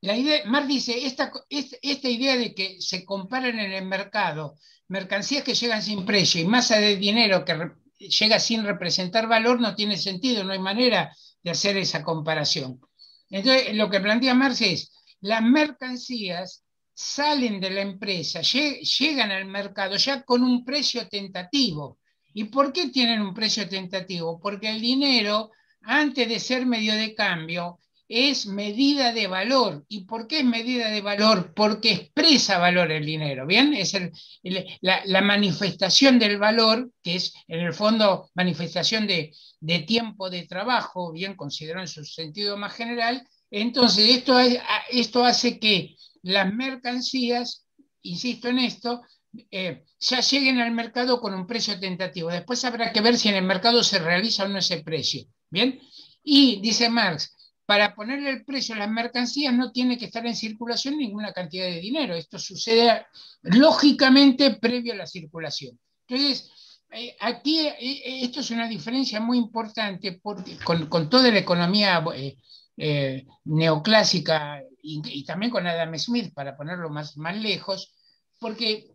La idea, Marx dice, esta, esta idea de que se comparan en el mercado mercancías que llegan sin precio y masa de dinero que llega sin representar valor no tiene sentido, no hay manera de hacer esa comparación. Entonces, lo que plantea Marx es, las mercancías salen de la empresa, llegan al mercado ya con un precio tentativo. ¿Y por qué tienen un precio tentativo? Porque el dinero, antes de ser medio de cambio, es medida de valor. ¿Y por qué es medida de valor? Porque expresa valor el dinero, ¿bien? Es la, manifestación del valor, que es en el fondo manifestación de, tiempo de trabajo, bien considerado en su sentido más general. Entonces, esto, esto hace que las mercancías, insisto en esto, eh, ya lleguen al mercado con un precio tentativo. Después habrá que ver si en el mercado se realiza o no ese precio. ¿Bien? Y dice Marx, para ponerle el precio a las mercancías no tiene que estar en circulación ninguna cantidad de dinero. Esto sucede lógicamente previo a la circulación. Entonces, eh, aquí eh, esto es una diferencia muy importante con, toda la economía neoclásica y, también con Adam Smith, para ponerlo más, más lejos, porque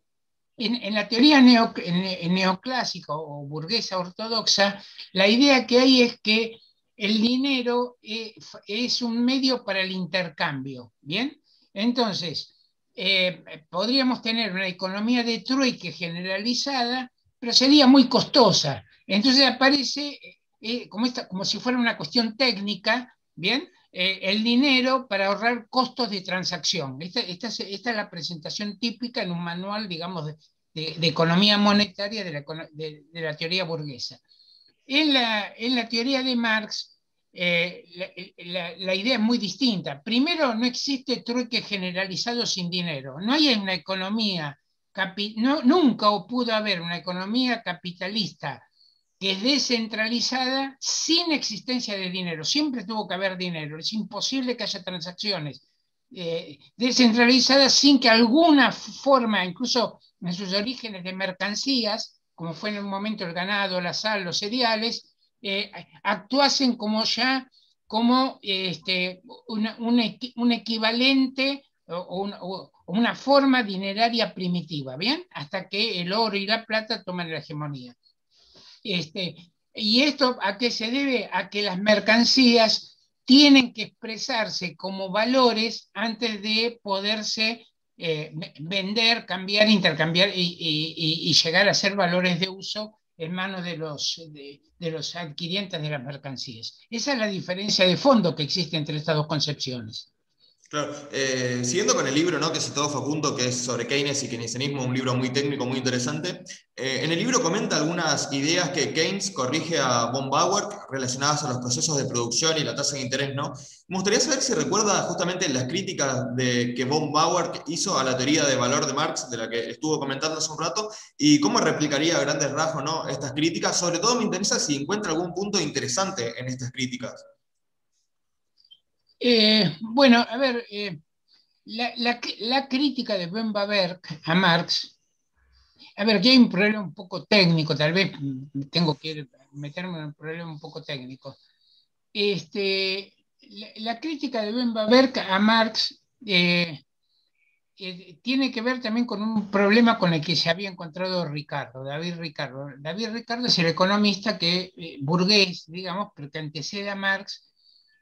en, la teoría neoclásica o burguesa ortodoxa, la idea que hay es que el dinero eh, es un medio para el intercambio, ¿bien? Entonces, eh, podríamos tener una economía de trueque generalizada, pero sería muy costosa. Entonces aparece eh, como, como si fuera una cuestión técnica, ¿bien? el dinero para ahorrar costos de transacción. Esta, es, la presentación típica en un manual, digamos, de, economía monetaria de la, teoría burguesa. En la, en la teoría de Marx, eh, la, idea es muy distinta. Primero, no existe trueque generalizado sin dinero. No hay una economía, no, nunca o pudo haber una economía capitalista que es descentralizada sin existencia de dinero. Siempre tuvo que haber dinero. Es imposible que haya transacciones eh, descentralizadas sin que alguna forma, incluso en sus orígenes de mercancías, como fue en un momento el ganado, la sal, los cereales, eh, actuasen como ya como este, un equivalente o, una forma dineraria primitiva, ¿bien? Hasta que el oro y la plata toman la hegemonía. Este, ¿Y esto a qué se debe? A que las mercancías tienen que expresarse como valores antes de poderse eh, vender, cambiar, intercambiar y, llegar a ser valores de uso en manos de los, de, los adquirientes de las mercancías. Esa es la diferencia de fondo que existe entre estas dos concepciones.
Claro, eh, siguiendo con el libro ¿no? que citó Facundo, que es sobre Keynes y keynesianismo, un libro muy técnico, muy interesante, eh, en el libro comenta algunas ideas que Keynes corrige a von Bauer relacionadas a los procesos de producción y la tasa de interés. ¿no? Me gustaría saber si recuerda justamente las críticas de, que von Bauer hizo a la teoría de valor de Marx, de la que estuvo comentando hace un rato, y cómo replicaría a grandes rasgos ¿no? estas críticas. Sobre todo me interesa si encuentra algún punto interesante en estas críticas.
Eh, bueno, a ver, eh, la, crítica de Ben Baber a Marx, a ver, aquí hay un problema un poco técnico, tal vez tengo que meterme en un problema un poco técnico. Este, la, crítica de Ben Baber a Marx eh, tiene que ver también con un problema con el que se había encontrado Ricardo, David Ricardo. David Ricardo es el economista que, burgués, digamos, pero que antecede a Marx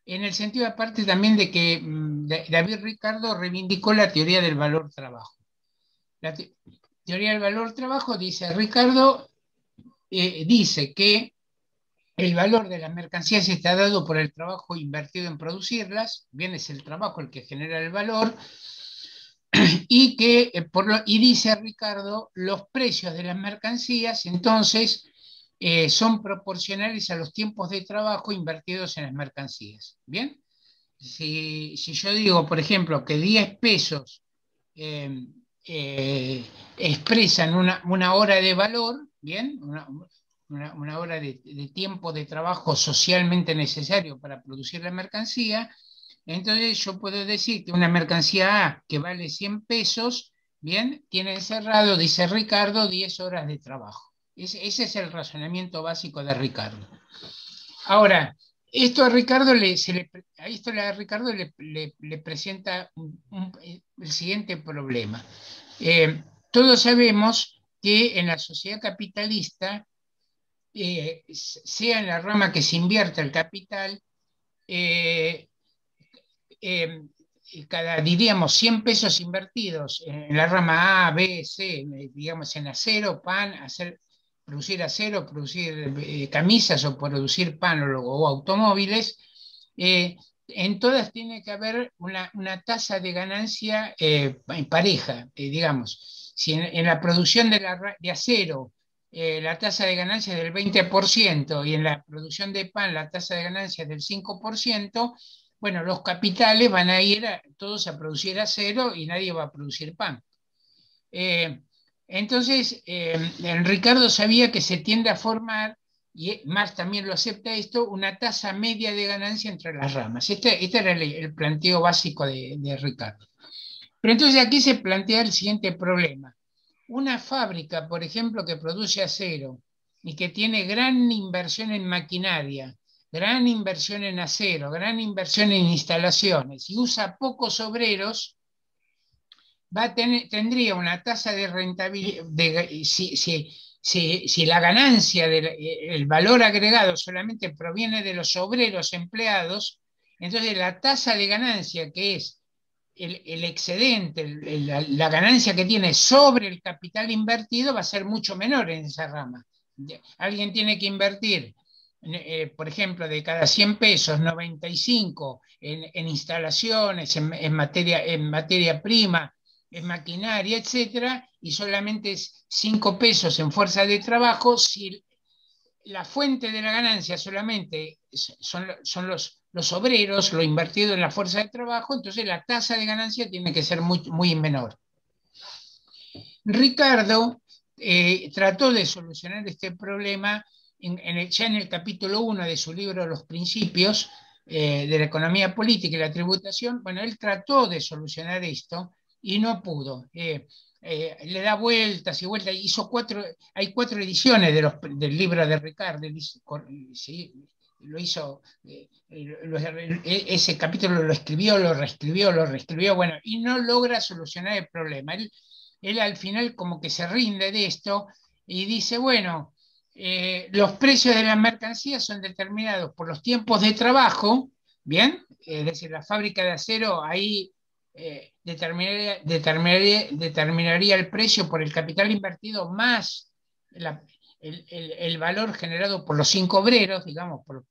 en el sentido aparte también de que mm, David Ricardo reivindicó la teoría del valor trabajo. La teoría del valor trabajo, dice Ricardo, eh, dice que el valor de las mercancías está dado por el trabajo invertido en producirlas, bien es el trabajo el que genera el valor, y que, eh, por lo, y dice Ricardo, los precios de las mercancías entonces eh, son proporcionales a los tiempos de trabajo invertidos en las mercancías. ¿Bien? Si, yo digo, por ejemplo, que 10 pesos em, eh, expresan una, hora de valor, ¿bien? Una, hora de, tiempo de trabajo socialmente necesario para producir la mercancía, entonces yo puedo decir que una mercancía A que vale 100 pesos, ¿bien? Tiene encerrado, dice Ricardo, 10 horas de trabajo. Ese, es el razonamiento básico de Ricardo. Ahora, esto a Ricardo le, a esto a Ricardo le, presenta el siguiente problema. Eh, todos sabemos que en la sociedad capitalista, eh, sea en la rama que se invierta el capital, eh, cada, diríamos, 100 pesos invertidos en la rama A, B, C, digamos, en acero, pan, hacer, producir acero, producir eh, camisas o producir pan o, automóviles, eh, en todas tiene que haber una, tasa de ganancia eh, en pareja, digamos. Si en, la producción de, de acero la tasa de ganancia es del 20% y en la producción de pan la tasa de ganancia es del 5%, bueno, los capitales van a ir todos a producir acero y nadie va a producir pan. Entonces, eh, Ricardo sabía que se tiende a formar, y más también lo acepta esto, una tasa media de ganancia entre las ramas. Este, este era el, planteo básico de, de, Ricardo. Pero entonces aquí se plantea el siguiente problema. Una fábrica, por ejemplo, que produce acero y que tiene gran inversión en maquinaria, gran inversión en acero, gran inversión en instalaciones y usa pocos obreros, tendría una tasa de rentabilidad, si, la ganancia del valor agregado solamente proviene de los obreros empleados, entonces la tasa de ganancia que es el, excedente, la, ganancia que tiene sobre el capital invertido va a ser mucho menor en esa rama. Alguien tiene que invertir, eh, por ejemplo, de cada 100 pesos, 95 en, en instalaciones, en, materia, en materia prima, en maquinaria, etcétera, y solamente es 5 pesos en fuerza de trabajo, si la fuente de la ganancia solamente son, son los, los, obreros, lo invertido en la fuerza de trabajo, entonces la tasa de ganancia tiene que ser muy, muy menor. Ricardo eh, trató de solucionar este problema en, ya en el capítulo 1 de su libro Los Principios eh, de la Economía Política y la Tributación. Bueno, él trató de solucionar esto y no pudo. Eh, eh, le da vueltas y vueltas. Hizo cuatro, hay cuatro ediciones de los, del libro de Ricardo. lo hizo, eh, ese capítulo lo escribió, lo reescribió, lo reescribió, bueno, y no logra solucionar el problema. Él, él al final como que se rinde de esto y dice, bueno, los precios de las mercancías son determinados por los tiempos de trabajo, ¿Bien? Es decir, la fábrica de acero ahí eh, determinaría, determinaría, el precio por el capital invertido más el, valor generado por los cinco obreros, digamos, por,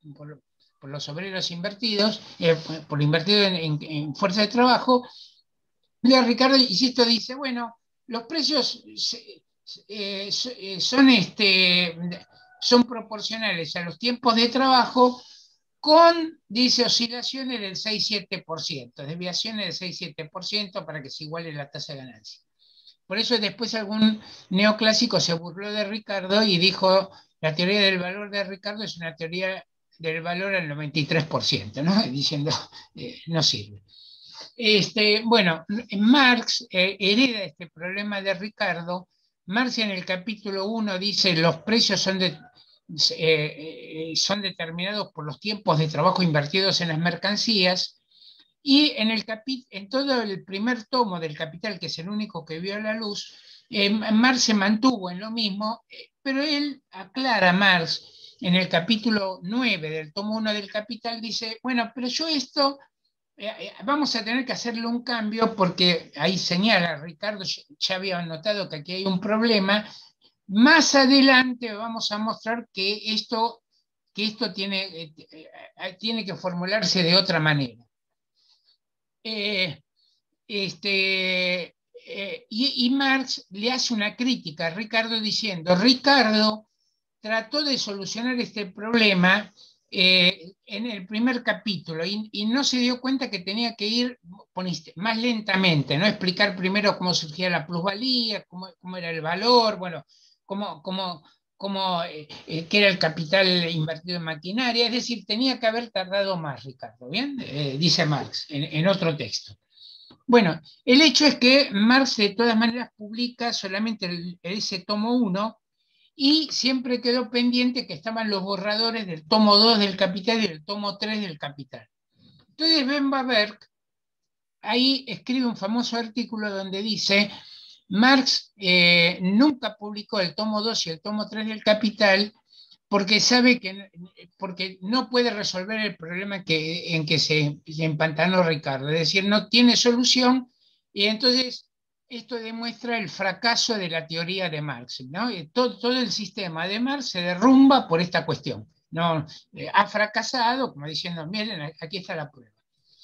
los obreros invertidos, eh, por invertido en, fuerza de trabajo. Lea Ricardo, insisto, dice, bueno, los precios eh, son, este, son proporcionales a los tiempos de trabajo con, dice, oscilaciones del 6-7%, desviaciones del 6-7% para que se iguale la tasa de ganancia. Por eso después algún neoclásico se burló de Ricardo y dijo, la teoría del valor de Ricardo es una teoría del valor al 93%, ¿no? diciendo, eh, no sirve. Este, bueno, Marx eh, hereda este problema de Ricardo. Marx en el capítulo 1 dice, los precios son de, eh, eh, son determinados por los tiempos de trabajo invertidos en las mercancías. Y en, el en todo el primer tomo del Capital, que es el único que vio la luz, eh, Marx se mantuvo en lo mismo, pero él aclara, Marx, en el capítulo 9 del tomo 1 del Capital, dice, bueno, pero yo esto vamos a tener que hacerle un cambio porque ahí señala, Ricardo ya había notado que aquí hay un problema, más adelante vamos a mostrar que esto, que esto tiene, eh, eh, tiene que formularse de otra manera. Eh, este, y, Marx le hace una crítica a Ricardo diciendo, Ricardo trató de solucionar este problema en el primer capítulo y, no se dio cuenta que tenía que ir más lentamente, ¿no? explicar primero cómo surgía la plusvalía, cómo, cómo era el valor, bueno, como, eh, eh, que era el capital invertido en maquinaria, es decir, tenía que haber tardado más, Ricardo, ¿bien? Eh, dice Marx en, otro texto. Bueno, el hecho es que Marx de todas maneras publica solamente ese tomo 1 y siempre quedó pendiente que estaban los borradores del tomo 2 del Capital y del tomo 3 del Capital. Entonces Ben Baberg ahí escribe un famoso artículo donde dice Marx eh, nunca publicó el tomo 2 y el tomo 3 del Capital porque sabe que porque no puede resolver el problema que, en que se, empantanó Ricardo, es decir, no tiene solución y entonces esto demuestra el fracaso de la teoría de Marx. ¿no? Todo, todo, el sistema de Marx se derrumba por esta cuestión. ¿no? Eh, ha fracasado, como diciendo, miren, aquí está la prueba.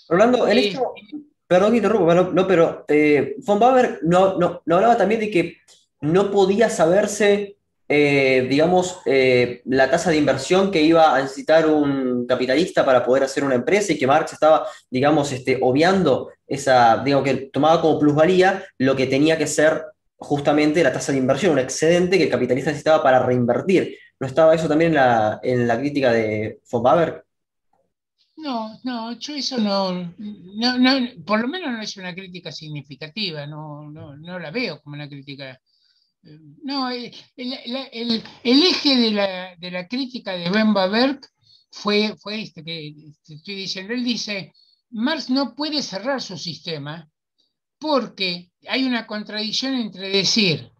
Rolando, el hecho, Perdón que interrumpo, no, pero eh, von Baber no, no, hablaba también de que no podía saberse, eh, digamos, eh, la tasa de inversión que iba a necesitar un capitalista para poder hacer una empresa y que Marx estaba, digamos, este, obviando esa, digamos, que tomaba como plusvalía lo que tenía que ser justamente la tasa de inversión, un excedente que el capitalista necesitaba para reinvertir. ¿No estaba eso también en la, en la crítica de von Baber?
No, no, yo eso no, no, por lo menos no es una crítica significativa, no, no, la veo como una crítica. Eh, no, el, eje de la, de la, crítica de Ben Baberg fue, fue este que estoy diciendo. Él dice, Marx no puede cerrar su sistema porque hay una contradicción entre decir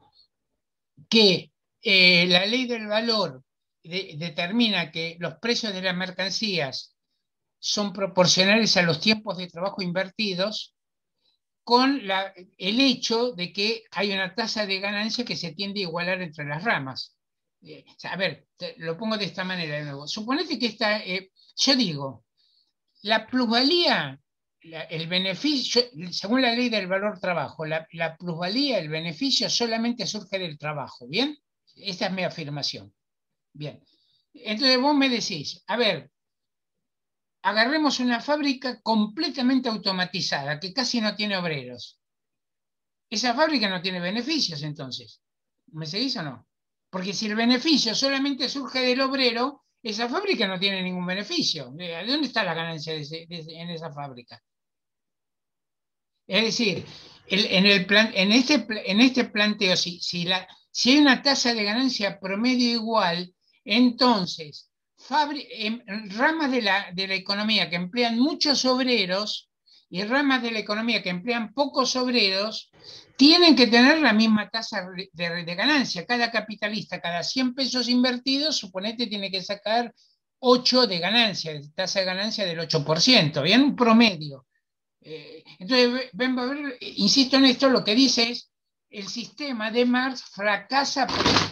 que eh, la ley del valor determina que los precios de las mercancías son proporcionales a los tiempos de trabajo invertidos con el hecho de que hay una tasa de ganancia que se tiende a igualar entre las ramas. Eh, a ver, lo pongo de esta manera de nuevo. Suponete que está, eh, yo digo, la plusvalía, el beneficio, según la ley del valor trabajo, la, la plusvalía, el beneficio solamente surge del trabajo, ¿bien? Esta es mi afirmación. Bien. Entonces vos me decís, a ver, agarremos una fábrica completamente automatizada, que casi no tiene obreros. Esa fábrica no tiene beneficios entonces. ¿Me seguís o no? Porque si el beneficio solamente surge del obrero, esa fábrica no tiene ningún beneficio. ¿De dónde está la ganancia en esa fábrica? Es decir, en, este, en este planteo, si, si, la, si hay una tasa de ganancia promedio igual, entonces ramas de la, de la economía que emplean muchos obreros y ramas de la economía que emplean pocos obreros, tienen que tener la misma tasa de, ganancia. Cada capitalista, cada 100 pesos invertidos, suponete, tiene que sacar 8 de ganancia, tasa de ganancia del 8%, bien, un promedio. Eh, entonces, insisto en esto, lo que dice es, el sistema de Marx fracasa,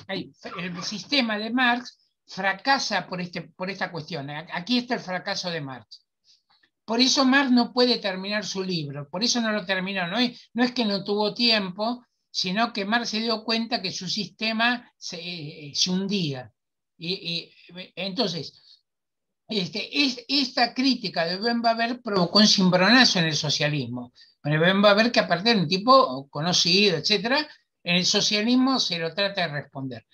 el sistema de Marx fracasa por, este, por esta cuestión. Aquí está el fracaso de Marx. Por eso Marx no puede terminar su libro, por eso no lo terminó. No es, no es que no tuvo tiempo, sino que Marx se dio cuenta que su sistema se, eh, hundía. Y, entonces, este, es, esta crítica de Ben provocó un cimbronazo en el socialismo. Bueno, Ben que aparte de un tipo conocido, etc., en el socialismo se lo trata de responder.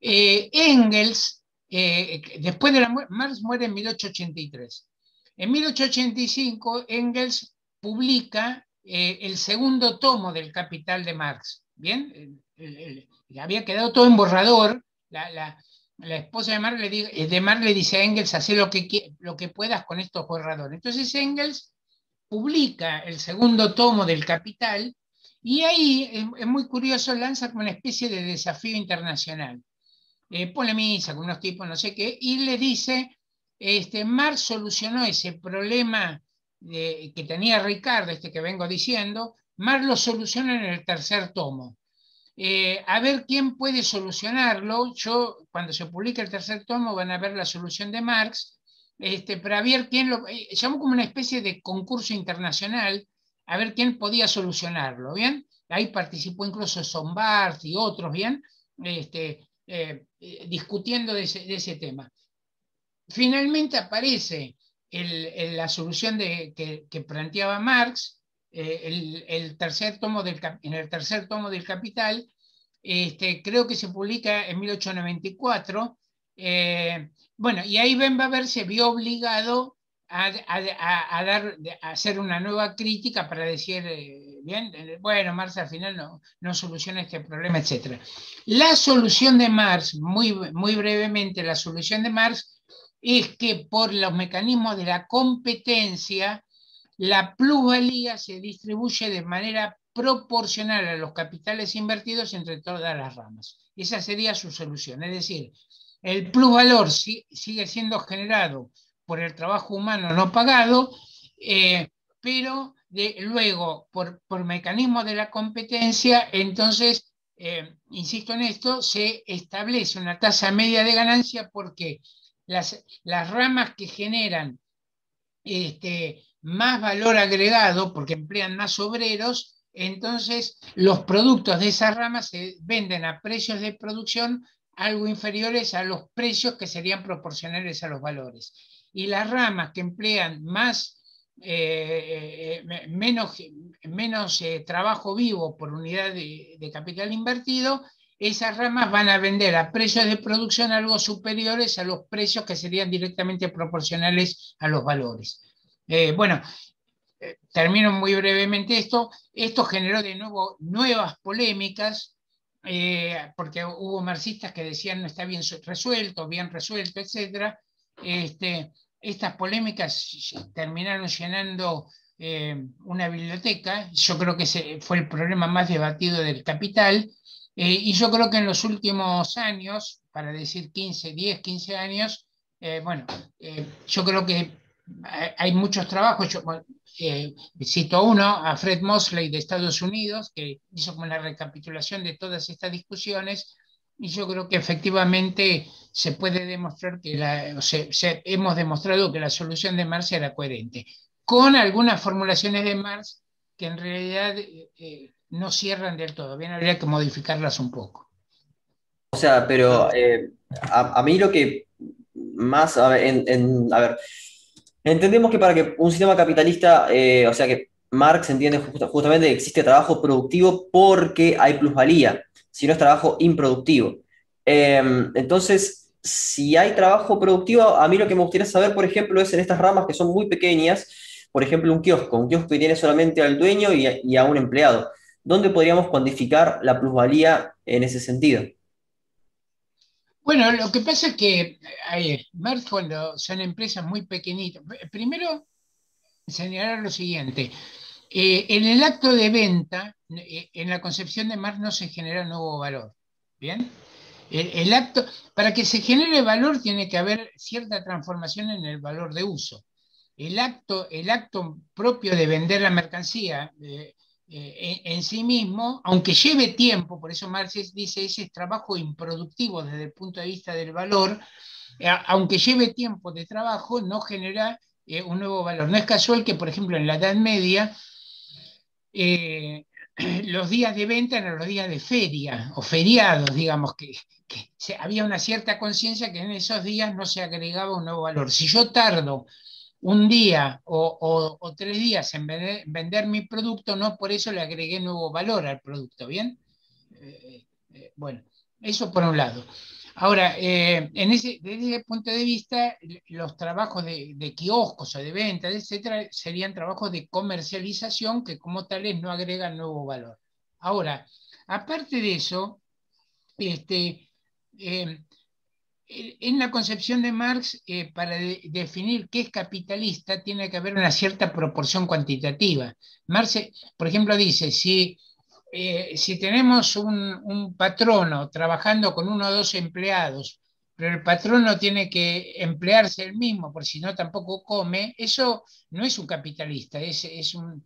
Eh, Engels, eh, después de la muerte, Marx muere en 1883. En 1885, Engels publica eh, el segundo tomo del Capital de Marx. Bien, había quedado todo en borrador. La, esposa de Marx, le, eh, de Marx le dice a Engels, haz lo que, lo que puedas con estos borradores. Entonces Engels publica el segundo tomo del Capital y ahí es, muy curioso, lanza como una especie de desafío internacional. Eh, polemiza con unos tipos, no sé qué, y le dice este, Marx solucionó ese problema que tenía Ricardo, este que vengo diciendo, Marx lo soluciona en el tercer tomo. Eh, a ver quién puede solucionarlo. Yo, cuando se publique el tercer tomo, van a ver la solución de Marx, este, para ver quién lo. Eh, llamó como una especie de concurso internacional, a ver quién podía solucionarlo, ¿bien? Ahí participó incluso Sombart y otros, ¿bien? Este, eh, discutiendo de ese tema. Finalmente aparece la solución de, que, planteaba Marx eh, el, tercer tomo del, en el tercer tomo del Capital, este, creo que se publica en 1894. Eh, bueno, y ahí Ben Baber se vio obligado a, dar, a hacer una nueva crítica para decir, eh, bien, bueno, Marx al final no, no soluciona este problema, etc. La solución de Marx, muy, muy brevemente, la solución de Marx es que por los mecanismos de la competencia, la plusvalía se distribuye de manera proporcional a los capitales invertidos entre todas las ramas. Esa sería su solución. Es decir, el plusvalor sigue siendo generado por el trabajo humano no pagado, eh, pero luego, por, por mecanismos de la competencia, entonces, eh, insisto en esto, se establece una tasa media de ganancia porque las, ramas que generan este, más valor agregado, porque emplean más obreros, entonces los productos de esas ramas se venden a precios de producción algo inferiores a los precios que serían proporcionales a los valores. Y las ramas que emplean más, eh, eh, menos, menos eh, trabajo vivo por unidad de capital invertido, esas ramas van a vender a precios de producción algo superiores a los precios que serían directamente proporcionales a los valores. Bueno, termino muy brevemente esto. Esto generó de nuevo nuevas polémicas, porque hubo marxistas que decían no está bien resuelto, bien resuelto, etc. Este, estas polémicas terminaron llenando una biblioteca. Yo creo que fue el problema más debatido del capital. Eh, y yo creo que en los últimos años, para decir 15, 10, 15 años, eh, bueno, eh, yo creo que hay muchos trabajos. Yo, cito uno, a Fred Mosley de Estados Unidos, que hizo como una recapitulación de todas estas discusiones, y yo creo que efectivamente se puede demostrar que la, hemos demostrado que la solución de Marx era coherente, con algunas formulaciones de Marx que en realidad no cierran del todo, bien habría que modificarlas un poco.
O sea, pero eh, a, mí lo que más, a ver, entendemos que para que un sistema capitalista, eh, o sea que Marx entiende justamente que existe trabajo productivo porque hay plusvalía, si no es trabajo improductivo. Em, entonces, si hay trabajo productivo, a mí lo que me gustaría saber, por ejemplo, es en estas ramas que son muy pequeñas, por ejemplo, un kiosco, un kiosco que tiene solamente al dueño y a un empleado. ¿Dónde podríamos cuantificar la plusvalía en ese sentido?
Bueno, lo que pasa es que eh, cuando son empresas muy pequeñitas, primero señalar lo siguiente, eh, en el acto de venta, en la concepción de Marx no se genera nuevo valor, ¿bien? el, acto, para que se genere valor tiene que haber cierta transformación en el valor de uso. El acto, el acto propio de vender la mercancía eh, eh, en, sí mismo, aunque lleve tiempo, por eso Marx dice ese es trabajo improductivo desde el punto de vista del valor, eh, aunque lleve tiempo de trabajo, no genera un nuevo valor. No es casual que, por ejemplo, en la Edad Media, los días de venta eran los días de feria o feriados, digamos, que, había una cierta conciencia que en esos días no se agregaba un nuevo valor. Si yo tardo un día o, tres días en vender, mi producto, no por eso le agregué nuevo valor al producto, ¿bien? Eh, eh, bueno, eso por un lado. Ahora, eh, en ese, desde ese punto de vista, los trabajos de, kioscos o de ventas, etcétera, serían trabajos de comercialización que como tales no agregan nuevo valor. Ahora, aparte de eso, este, eh, en la concepción de Marx, eh, para definir qué es capitalista, tiene que haber una cierta proporción cuantitativa. Marx, por ejemplo, dice, si eh, si tenemos un, patrono trabajando con uno o dos empleados, pero el patrono tiene que emplearse él mismo, porque si no tampoco come, eso no es un capitalista, es, un,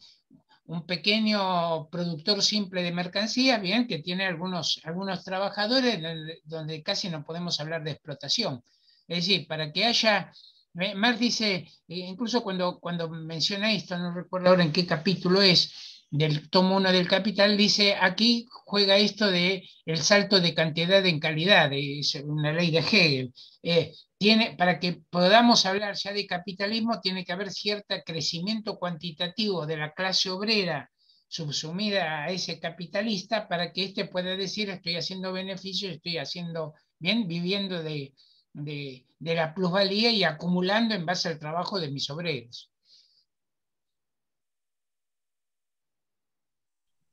pequeño productor simple de mercancías, bien, que tiene algunos, trabajadores donde casi no podemos hablar de explotación. Es decir, para que haya Marx dice, eh, incluso cuando menciona esto, no recuerdo ahora en qué capítulo es, del tomo 1 del Capital, dice, aquí juega esto de el salto de cantidad en calidad, es una ley de Hegel. Eh, tiene, para que podamos hablar ya de capitalismo, tiene que haber cierto crecimiento cuantitativo de la clase obrera subsumida a ese capitalista para que éste pueda decir estoy haciendo beneficios, estoy haciendo bien, viviendo de, de la plusvalía y acumulando en base al trabajo de mis obreros.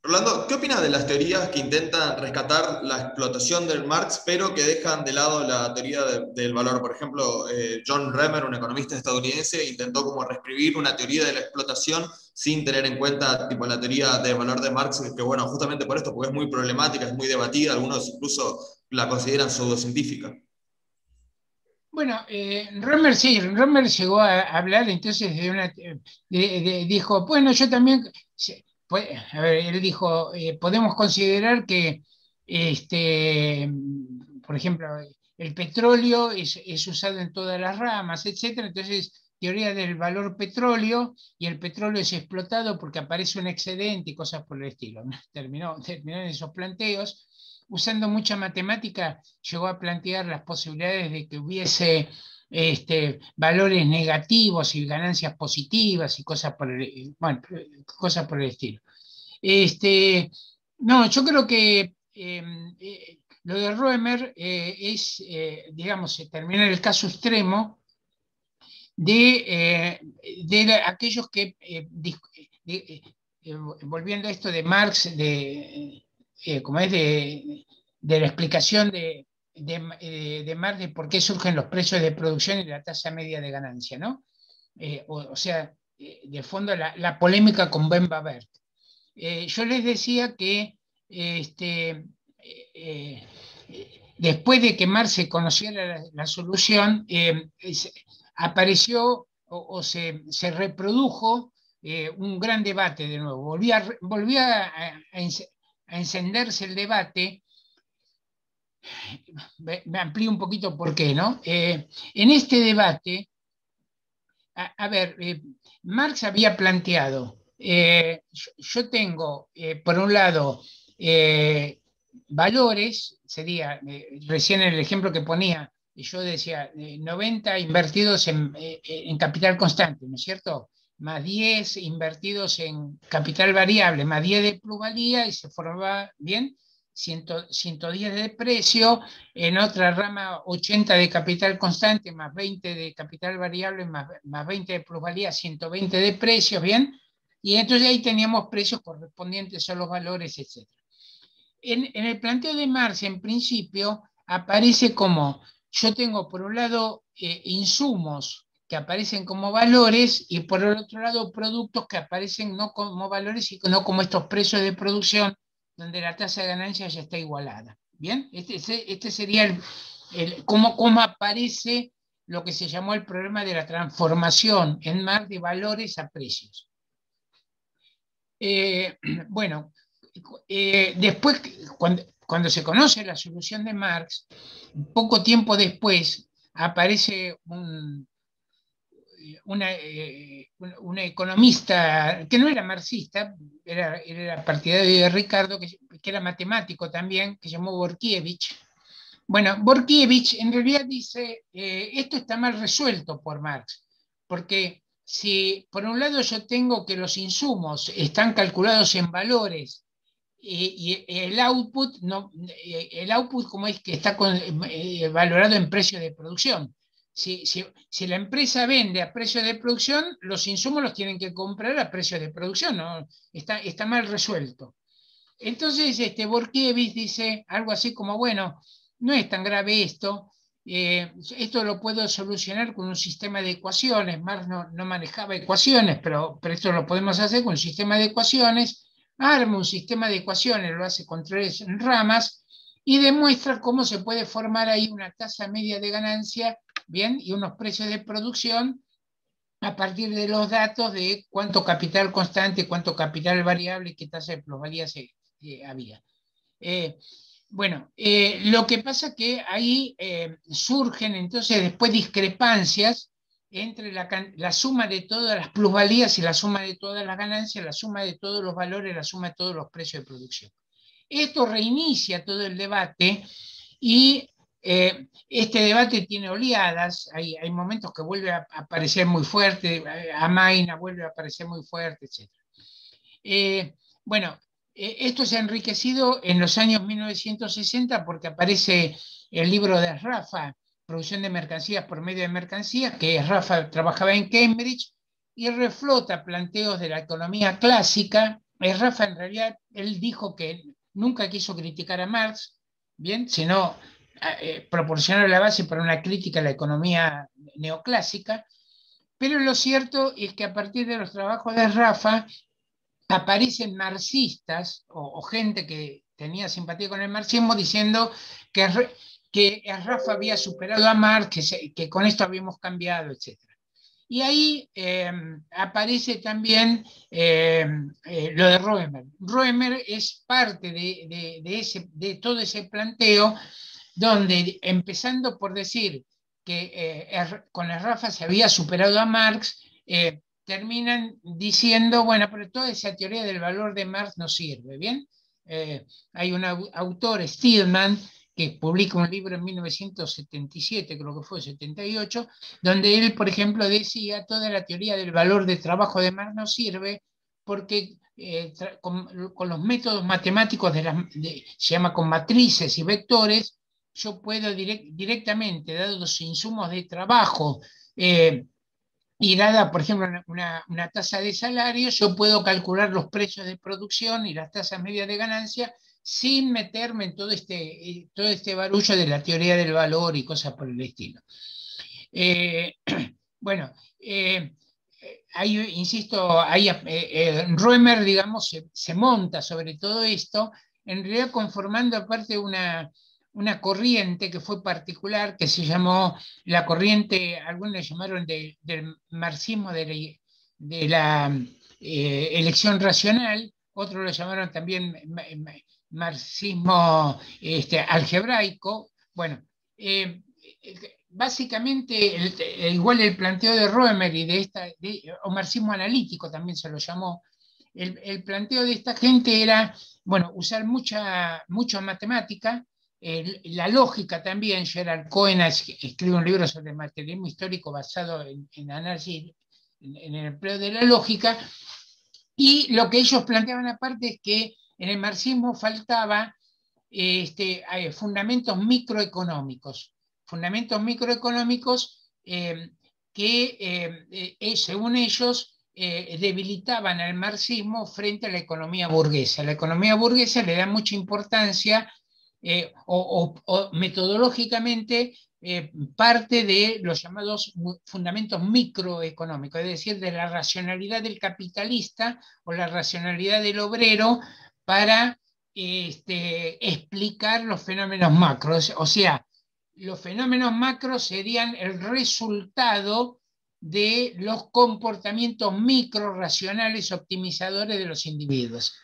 Rolando, ¿qué opinas de las teorías que intentan rescatar la explotación del Marx, pero que dejan de lado la teoría del valor? Por ejemplo, eh, John Remer, un economista estadounidense, intentó como reescribir una teoría de la explotación sin tener en cuenta tipo, la teoría del valor de Marx, que bueno, justamente por esto, porque es muy problemática, es muy debatida, algunos incluso la consideran pseudocientífica.
Bueno, eh, sí, Romer llegó a hablar entonces de una, dijo, bueno, yo también, pues, a ver, él dijo, eh, podemos considerar que, este, por ejemplo, el petróleo es, usado en todas las ramas, etc. Entonces, teoría del valor petróleo y el petróleo es explotado porque aparece un excedente y cosas por el estilo. Terminó, terminó en esos planteos. Usando mucha matemática, llegó a plantear las posibilidades de que hubiese este, valores negativos y ganancias positivas y cosas por el, bueno, cosas por el estilo. Este, no, yo creo que em, eh, lo de Roemer eh, es, eh, digamos, terminar el caso extremo de, de aquellos que, volviendo a esto de Marx, de, como es de, de la explicación de, de, de, Marx de por qué surgen los precios de producción y la tasa media de ganancia, ¿no? Eh, o, sea, eh, de fondo la, polémica con Ben Babert. Eh, yo les decía que este, después de que Marx se conociera la, solución, apareció o, se, reprodujo un gran debate de nuevo. Volvía, volvía a encenderse el debate me amplío un poquito por qué, ¿no? Eh, en este debate, a, ver, eh, Marx había planteado, eh, yo, tengo, por un lado, valores, sería, recién el ejemplo que ponía, yo decía, 90 invertidos en, en capital constante, ¿no es cierto? más 10 invertidos en capital variable, más 10 de plusvalía y se formaba bien 110 de precio, en otra rama 80 de capital constante, más 20 de capital variable, más, más 20 de plusvalía, 120 de precios, ¿bien? Y entonces ahí teníamos precios correspondientes a los valores, etc. En, el planteo de Marx, en principio, aparece como, yo tengo por un lado eh, insumos que aparecen como valores y por el otro lado productos que aparecen no como valores y no como estos precios de producción donde la tasa de ganancia ya está igualada. Bien, este, este, sería el, el cómo, cómo aparece lo que se llamó el problema de la transformación en mar de valores a precios. Eh, bueno, eh, después, cuando, cuando, se conoce la solución de Marx, poco tiempo después aparece un, una, eh, una, economista que no era marxista, era, era partidario de Ricardo, que, que, era matemático también, que llamó Borkiewicz. Bueno, Borkiewicz en realidad dice, eh, esto está mal resuelto por Marx, porque si por un lado yo tengo que los insumos están calculados en valores y, el output, no, eh, el output como es que está con, eh, valorado en precio de producción. Si, la empresa vende a precio de producción, los insumos los tienen que comprar a precio de producción, ¿no? está, mal resuelto. Entonces, este, Borkiewicz dice algo así como, bueno, no es tan grave esto, eh, esto lo puedo solucionar con un sistema de ecuaciones, Marx no, manejaba ecuaciones, pero esto lo podemos hacer con un sistema de ecuaciones, arma un sistema de ecuaciones, lo hace con tres ramas y demuestra cómo se puede formar ahí una tasa media de ganancia, bien, y unos precios de producción a partir de los datos de cuánto capital constante, cuánto capital variable qué tasa de plusvalía se, había. Eh, bueno, eh, lo que pasa que ahí eh, surgen entonces después discrepancias entre la, suma de todas las plusvalías y la suma de todas las ganancias, la suma de todos los valores, la suma de todos los precios de producción. Esto reinicia todo el debate y eh, este debate tiene oleadas, hay, momentos que vuelve a aparecer muy fuerte, Amaina vuelve a aparecer muy fuerte, etc. bueno, eh, esto se ha enriquecido en los años 1960 porque aparece el libro de Rafa, producción de mercancías por medio de mercancías, que Rafa trabajaba en Cambridge y reflota planteos de la economía clásica. Rafa en realidad, él dijo que nunca quiso criticar a Marx, bien, sino eh, proporcionar la base para una crítica a la economía neoclásica. Pero lo cierto es que a partir de los trabajos de Rafa aparecen marxistas o, gente que tenía simpatía con el marxismo diciendo que que Rafa había superado a Marx, que, con esto habíamos cambiado, etc. Y ahí eh, aparece también eh, eh, lo de Roemer. Roemer es parte de, ese, de, todo ese planteo donde, empezando por decir que con el Rafa se había superado a Marx, terminan diciendo, bueno, pero toda esa teoría del valor de Marx no sirve, ¿bien? hay un autor, Stillman, que publica un libro en 1977, creo que fue 78, donde él, por ejemplo, decía, toda la teoría del valor de trabajo de Marx no sirve porque eh, con, los métodos matemáticos, se llama con matrices y vectores, yo puedo directamente, dados los insumos de trabajo, eh, y dada, por ejemplo, una, una, tasa de salario, yo puedo calcular los precios de producción y las tasas medias de ganancia sin meterme en todo este, eh, todo este barullo de la teoría del valor y cosas por el estilo. Eh, bueno, eh, ahí, insisto, ahí, Roemer, digamos, se, monta sobre todo esto, en realidad conformando aparte una, una corriente que fue particular, que se llamó la corriente, algunos le llamaron del marxismo de la, elección racional, otros lo llamaron también marxismo este, algebraico. Bueno, eh, básicamente, igual el planteo de Roemer y de esta, o marxismo analítico también se lo llamó, el, planteo de esta gente era, bueno, usar mucha matemática, la lógica también, Gerald Cohen escribe un libro sobre el materialismo histórico basado en, en análisis, en el empleo de la lógica, y lo que ellos planteaban aparte es que en el marxismo faltaba este, eh, fundamentos microeconómicos, fundamentos microeconómicos eh, que, eh, según ellos, debilitaban al marxismo frente a la economía burguesa. La economía burguesa le da mucha importancia o, metodológicamente parte de los llamados fundamentos microeconómicos, es decir, de la racionalidad del capitalista o la racionalidad del obrero para este, explicar los fenómenos macros. O sea, los fenómenos macros serían el resultado de los comportamientos micro racionales optimizadores de los individuos.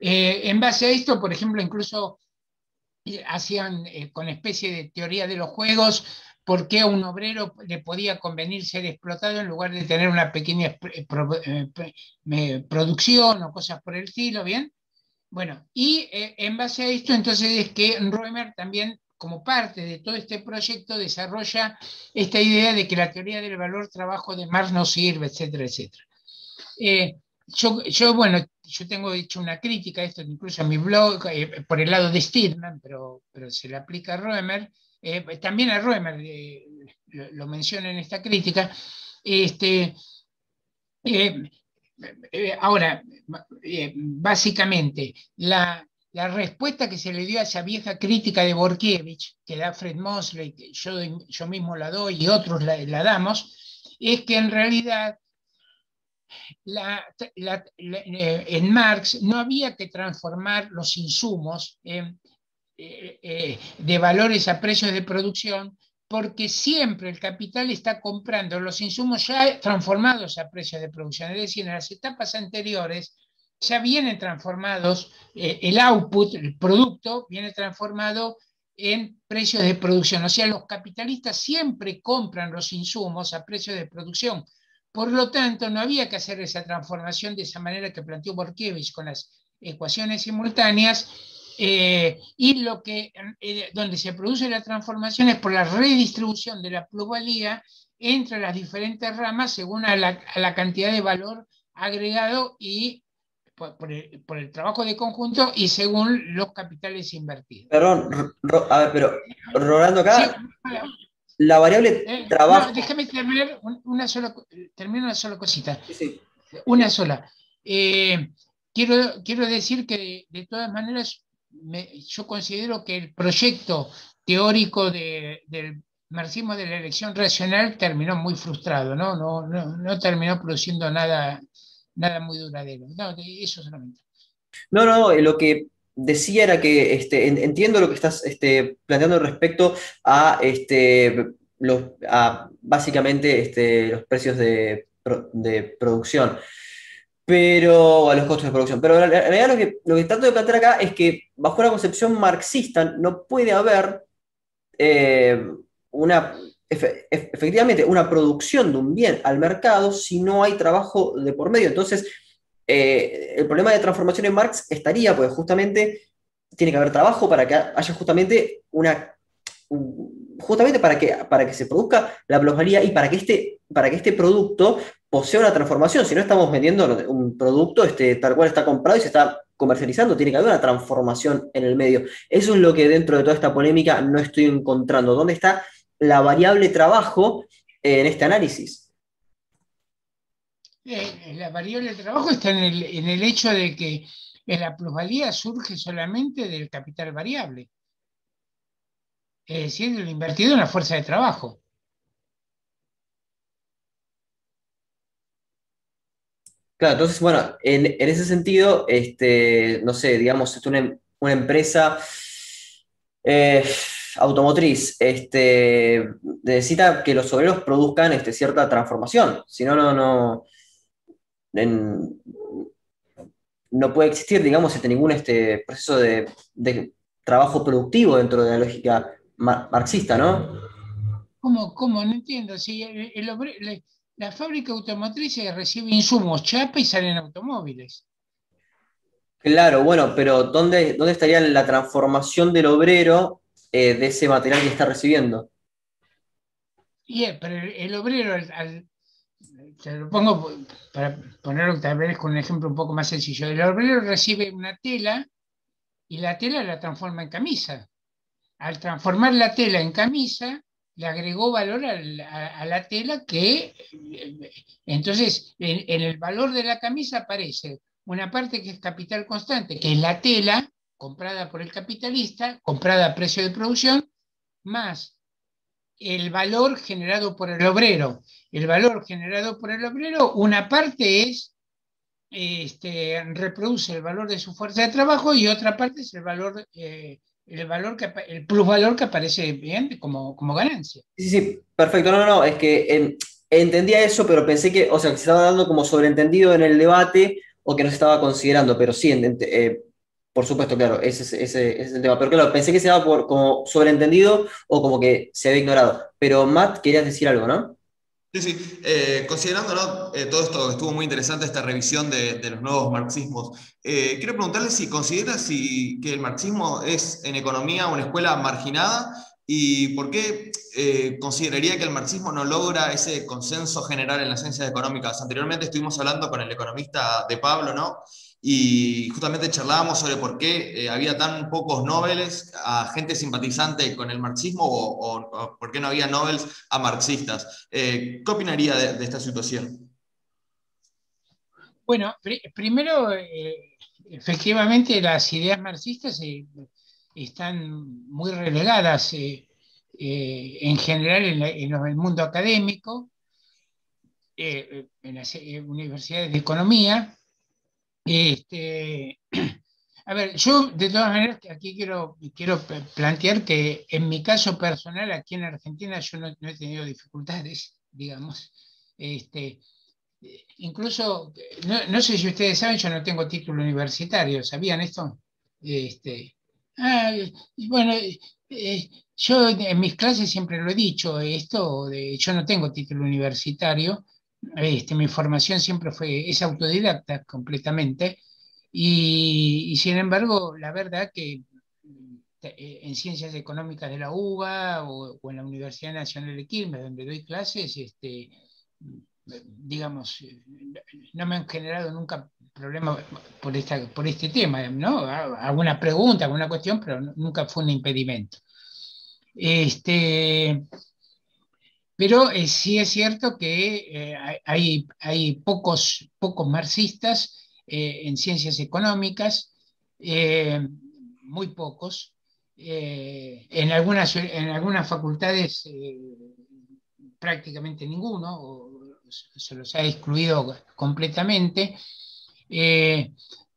Eh, en base a esto, por ejemplo, incluso eh, hacían eh, con especie de teoría de los juegos por qué a un obrero le podía convenir ser explotado en lugar de tener una pequeña producción o cosas por el estilo, ¿bien? Bueno, y en base a esto, entonces es que Roemer también como parte de todo este proyecto, desarrolla esta idea de que la teoría del valor trabajo de Marx no sirve, etcétera, etcétera. Eh, yo, bueno, yo tengo hecho una crítica esto, incluso en mi blog, eh, por el lado de Stidman, pero, pero se le aplica a Roemer, eh, también a Roemer lo, lo, menciona en esta crítica. Este, ahora, básicamente, la, la respuesta que se le dio a esa vieja crítica de Borkiewicz, que da Fred Mosley, que yo, yo mismo la doy y otros la, damos, es que en realidad eh, en Marx no había que transformar los insumos eh, eh, de valores a precios de producción, porque siempre el capital está comprando los insumos ya transformados a precios de producción. Es decir, en las etapas anteriores, ya vienen transformados, el output, el producto, viene transformado en precios de producción. O sea, los capitalistas siempre compran los insumos a precios de producción. Por lo tanto, no había que hacer esa transformación de esa manera que planteó Borkiewicz con las ecuaciones simultáneas. Eh, y lo que, eh, donde se produce la transformación es por la redistribución de la plusvalía entre las diferentes ramas según la, a la cantidad de valor agregado y por, el, trabajo de conjunto y según los capitales invertidos.
Perdón, a ver, pero Rolando acá, la variable eh, trabajo...
déjame terminar una sola, una sola cosita. Una sola. Eh, quiero, quiero decir que de, todas maneras yo considero que el proyecto teórico del marxismo de la elección racional terminó muy frustrado, ¿no? No, no, no terminó produciendo nada nada muy duradero. No, eso solamente.
No, no, lo que decía era que este, entiendo lo que estás este, planteando respecto a, este, los, básicamente este, los precios de, producción, pero a los costos de producción. Pero en realidad lo que, lo que trato de plantear acá es que bajo una concepción marxista no puede haber eh, una efectivamente una producción de un bien al mercado si no hay trabajo de por medio. Entonces, eh, el problema de transformación en Marx estaría, pues justamente tiene que haber trabajo para que haya justamente una justamente para que, para que se produzca la plusvalía y para que, este, para que este producto posea una transformación. Si no estamos vendiendo un producto este, tal cual está comprado y se está comercializando, tiene que haber una transformación en el medio. Eso es lo que dentro de toda esta polémica no estoy encontrando. ¿Dónde está la variable trabajo en este análisis?
Eh, la variable trabajo está en el, hecho de que la plusvalía surge solamente del capital variable. Es decir, lo invertido en la fuerza de trabajo.
Claro, entonces, bueno, en, ese sentido, este, no sé, digamos, una, una empresa eh, automotriz este, necesita que los obreros produzcan este, cierta transformación, si no, no, no, no puede existir, digamos, este, ningún este, proceso de, trabajo productivo dentro de la lógica marxista, ¿no?
¿Cómo? ¿Cómo? No entiendo. Si la fábrica automotriz recibe insumos, chapa y salen automóviles.
Claro, bueno, pero ¿dónde, ¿dónde estaría la transformación del obrero eh, de ese material que está recibiendo.
Bien, pero el, obrero, te lo pongo para ponerlo tal vez con un ejemplo un poco más sencillo, el obrero recibe una tela y la tela la transforma en camisa. Al transformar la tela en camisa, le agregó valor a la, tela que, entonces, en, el valor de la camisa aparece una parte que es capital constante, que es la tela, comprada por el capitalista, comprada a precio de producción, más el valor generado por el obrero. El valor generado por el obrero, una parte es este, reproduce el valor de su fuerza de trabajo y otra parte es el valor, eh, el valor que, el plusvalor que aparece bien como, como ganancia.
Sí, sí, perfecto. No, no, no, es que em, entendía eso, pero pensé que, o sea, se estaba dando como sobreentendido en el debate o que no se estaba considerando, pero sí, eh, por supuesto, claro, ese, ese, es el tema. Pero claro, pensé que se daba por, como sobreentendido o como que se había ignorado. Pero Matt, querías decir algo, ¿no?
Sí, sí. Eh, considerando eh, todo esto, estuvo muy interesante esta revisión de, los nuevos marxismos. Eh, quiero preguntarle si considera si, que el marxismo es en economía una escuela marginada y por qué consideraría que el marxismo no logra ese consenso general en las ciencias económicas. Anteriormente estuvimos hablando con el economista de Pablo, ¿no? y justamente charlábamos sobre por qué eh, había tan pocos Nobeles a gente simpatizante con el marxismo o, por qué no había Nobels a marxistas. Eh, ¿Qué opinaría de, esta situación?
Bueno, primero, eh, efectivamente las ideas marxistas están muy relegadas en general en, el mundo académico, en las universidades de economía, este, a ver, yo de todas maneras aquí quiero, quiero plantear que en mi caso personal aquí en Argentina yo no, he tenido dificultades, digamos. Este, incluso, no, sé si ustedes saben, yo no tengo título universitario, ¿sabían esto? Este, ah, bueno, eh, yo en mis clases siempre lo he dicho, esto yo no tengo título universitario, este, mi formación siempre fue, es autodidacta completamente, y, sin embargo, la verdad que eh, en Ciencias Económicas de la UBA o, en la Universidad Nacional de Quilmes, donde doy clases, este, digamos, no me han generado nunca problemas por, esta, por este tema, ¿no? Alguna pregunta, alguna cuestión, pero nunca fue un impedimento. Este, pero eh, sí es cierto que eh, hay, hay pocos, pocos marxistas eh, en ciencias económicas, muy pocos. en, algunas, en algunas facultades prácticamente ninguno, se los ha excluido completamente.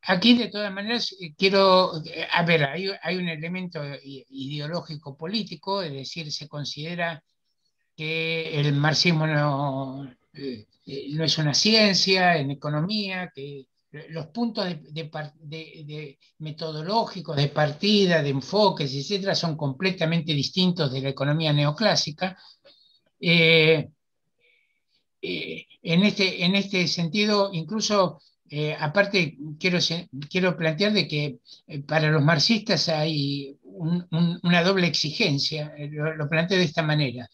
Aquí, de todas maneras, quiero, a ver, hay, un elemento ideológico político, es decir, se considera que el marxismo no, eh, no es una ciencia en economía, que los puntos de, metodológicos, de partida, de enfoques, etcétera, son completamente distintos de la economía neoclásica. Eh, eh, en, este, en este sentido, incluso, aparte, quiero, quiero plantear de que para los marxistas hay una doble exigencia, lo, lo planteo de esta manera.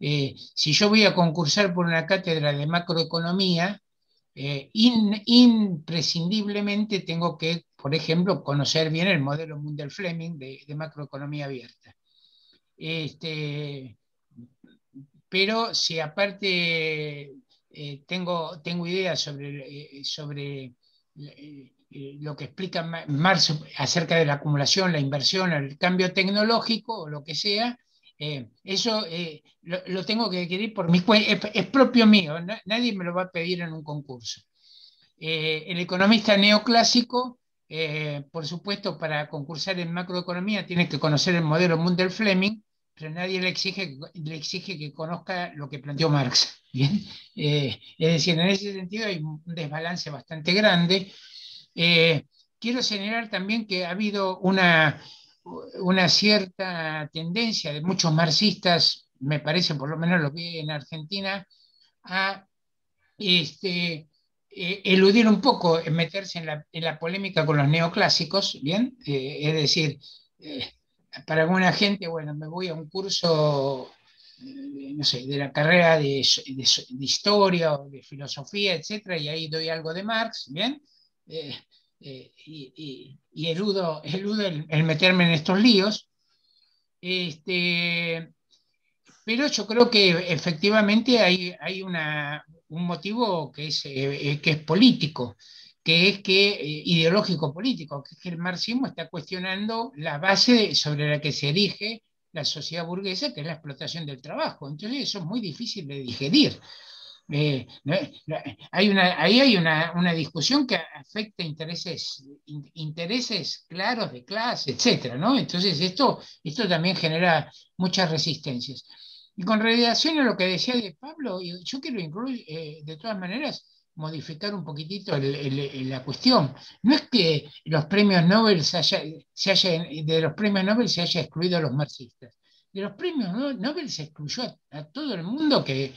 Eh, si yo voy a concursar por una cátedra de macroeconomía, eh, imprescindiblemente tengo que, por ejemplo, conocer bien el modelo Mundell Fleming de, macroeconomía abierta. Este, pero si aparte eh, tengo, tengo ideas sobre, sobre lo que explica Marx acerca de la acumulación, la inversión, el cambio tecnológico o lo que sea, eh, eso eh, lo, tengo que adquirir por mi es, propio mío, nadie me lo va a pedir en un concurso. Eh, el economista neoclásico, por supuesto, para concursar en macroeconomía tiene que conocer el modelo Mundell Fleming, pero nadie le exige, le exige que conozca lo que planteó Marx. ¿bien? es decir, en ese sentido hay un desbalance bastante grande. quiero señalar también que ha habido una una cierta tendencia de muchos marxistas, me parece, por lo menos lo vi en Argentina, a este, eh, eludir un poco, meterse en la, polémica con los neoclásicos, ¿bien? Eh, es decir, eh, para alguna gente, bueno, me voy a un curso, sé, de la carrera de, historia o de filosofía, etcétera, y ahí doy algo de Marx, ¿bien? Eh, y, eludo, el, meterme en estos líos. Este, pero yo creo que efectivamente hay, un motivo eh, que es político, que es que eh, ideológico político, que es que el marxismo está cuestionando la base sobre la que se erige la sociedad burguesa, que es la explotación del trabajo. Entonces eso es muy difícil de digerir. Eh, hay una, ahí hay una, discusión que afecta intereses, intereses claros de clase, etc. ¿no? Entonces esto, esto también genera muchas resistencias. Y con relación a lo que decía de Pablo, yo quiero incluir, eh, de todas maneras, modificar un poquitito la cuestión. No es que los premios Nobel se haya, de los premios Nobel se haya excluido a los marxistas. De los premios Nobel se excluyó a, todo el mundo que,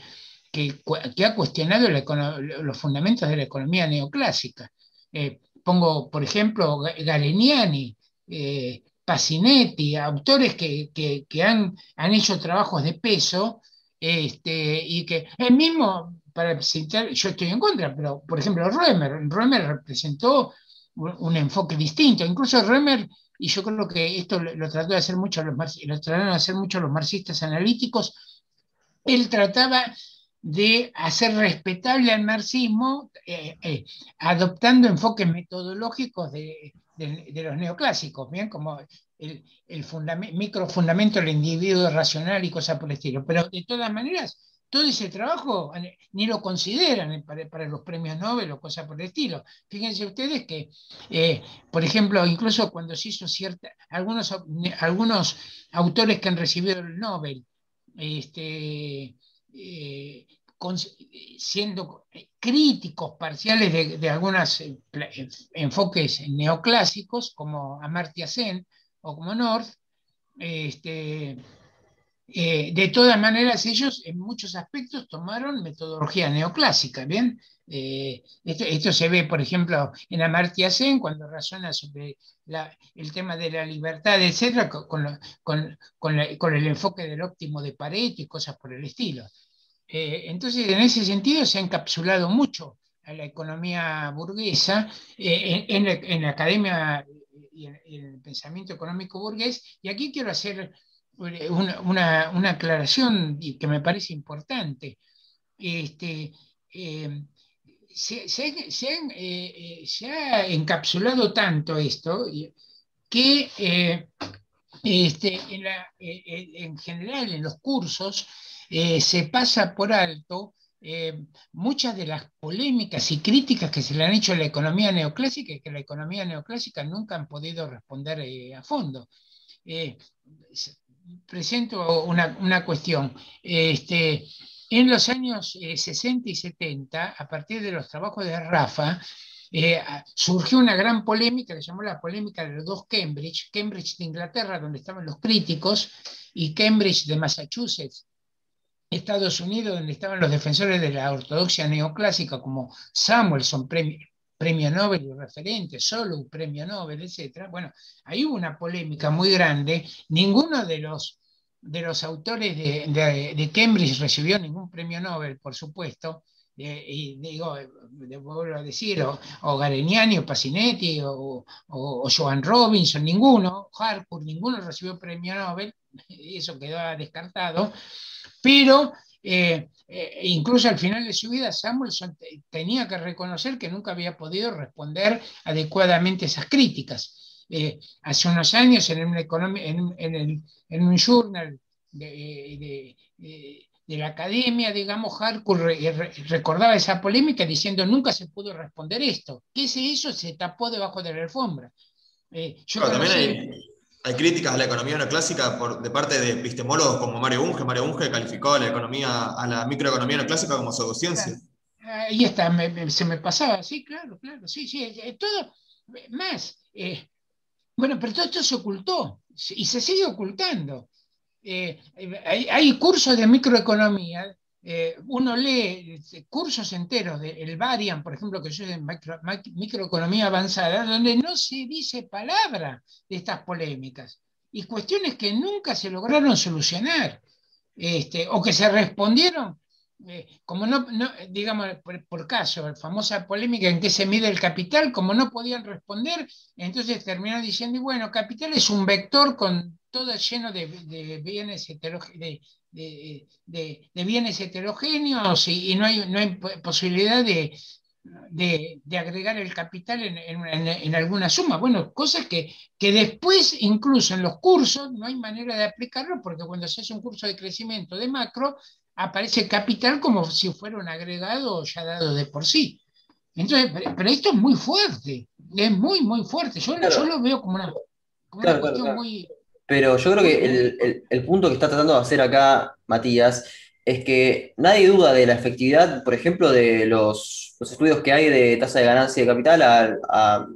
que, ha cuestionado los fundamentos de la economía neoclásica. Eh, pongo, por ejemplo, Galeniani, eh, autores que, que, han, han, hecho trabajos de peso este, y que el mismo para citar, yo estoy en contra, pero por ejemplo, Römer, Römer representó un, enfoque distinto. Incluso Römer, y yo creo que esto lo, trató de hacer mucho los, lo trataron de hacer mucho los marxistas analíticos, él trataba de hacer respetable al marxismo eh, eh, adoptando enfoques metodológicos de, los neoclásicos, bien como el, el microfundamento del individuo racional y cosas por el estilo. Pero de todas maneras, todo ese trabajo ni lo consideran para, los premios Nobel o cosas por el estilo. Fíjense ustedes que, eh, por ejemplo, incluso cuando se hizo cierta, algunos, algunos autores que han recibido el Nobel, este, eh, siendo críticos parciales de, algunos eh, enfoques neoclásicos, como Amartya Sen o como North, este, eh, de todas maneras, ellos en muchos aspectos tomaron metodología neoclásica, ¿bien? Eh, esto, se ve, por ejemplo, en Amartya Sen, cuando razona sobre el tema de la libertad, etcétera, con, con, el enfoque del óptimo de Pareto y cosas por el estilo. Eh, entonces, en ese sentido, se ha encapsulado mucho a la economía burguesa en, la, academia y en el pensamiento económico burgués. Y aquí quiero hacer una, una, aclaración que me parece importante. Este, eh, se, eh, eh, se, ha encapsulado tanto esto que este, en, en, general en los cursos se pasa por alto muchas de las polémicas y críticas que se le han hecho a la economía neoclásica y que la economía neoclásica nunca han podido responder a fondo presento una, cuestión. Este, en los años 60 eh, y 70, a partir de los trabajos de Rafa, eh, surgió una gran polémica que se llamó la polémica de los dos Cambridge, Cambridge de Inglaterra, donde estaban los críticos, y Cambridge de Massachusetts, Estados Unidos, donde estaban los defensores de la ortodoxia neoclásica, como Samuelson, premio, Nobel y referente, solo un premio Nobel, etc. Bueno, ahí hubo una polémica muy grande. Ninguno de los, de los autores de, Cambridge recibió ningún premio Nobel, por supuesto. y digo, vuelvo a decir, o, o Gareniani, o Pacinetti, o, o, Joan Robinson, ninguno, Harcourt, ninguno recibió premio Nobel, eso quedó descartado, pero eh, eh, incluso al final de su vida, Samuelson tenía que reconocer que nunca había podido responder adecuadamente esas críticas. Eh, hace unos años, en, en, un journal de, la academia, digamos, Harcourt recordaba esa polémica diciendo nunca se pudo responder esto. ¿Qué se hizo? Se tapó debajo de la alfombra.
yo hay críticas a la economía neoclásica por, de parte de epistemólogos como Mario Unge. Mario Unge calificó a la economía, a la microeconomía neoclásica como pseudociencia.
Ahí está, se me pasaba, sí, claro, claro, sí, sí, todo, más. Eh, bueno, pero todo esto se ocultó y se sigue ocultando. Eh, hay, cursos de microeconomía eh, uno lee este, cursos enteros de el Varian, por ejemplo, que yo en microeconomía avanzada, donde no se dice palabra de estas polémicas. Y cuestiones que nunca se lograron solucionar este, o que se respondieron, eh, como no, digamos, por, caso, la famosa polémica en que se mide el capital, como no podían responder, entonces terminaron diciendo, y bueno, capital es un vector con todo lleno de, bienes heterogéneos de, bienes heterogéneos y, no, hay, no hay posibilidad de, agregar el capital en, alguna suma. Bueno, cosas que, que después, incluso en los cursos, no hay manera de aplicarlo, porque cuando se hace un curso de crecimiento de macro, aparece capital como si fuera un agregado ya dado de por sí. Entonces, pero esto es muy fuerte, es muy, muy fuerte. Yo, lo veo como una, cuestión muy...
Pero yo creo que el, punto que está tratando de hacer acá Matías es que nadie duda de la efectividad, por ejemplo, de los, estudios que hay de tasa de ganancia de capital a,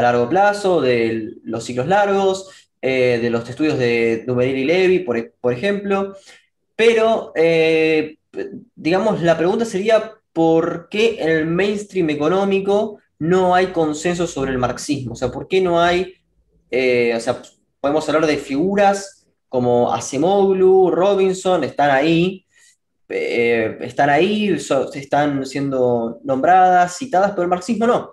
largo plazo, de los ciclos largos, eh, de los estudios de Dumeril y Levy, por, ejemplo. Pero, eh, digamos, la pregunta sería, ¿por qué en el mainstream económico no hay consenso sobre el marxismo? O sea, ¿por qué no hay, eh, o sea, podemos hablar de figuras como Acemoglu, Robinson, están ahí, eh, están ahí, están siendo nombradas, citadas, pero el marxismo no.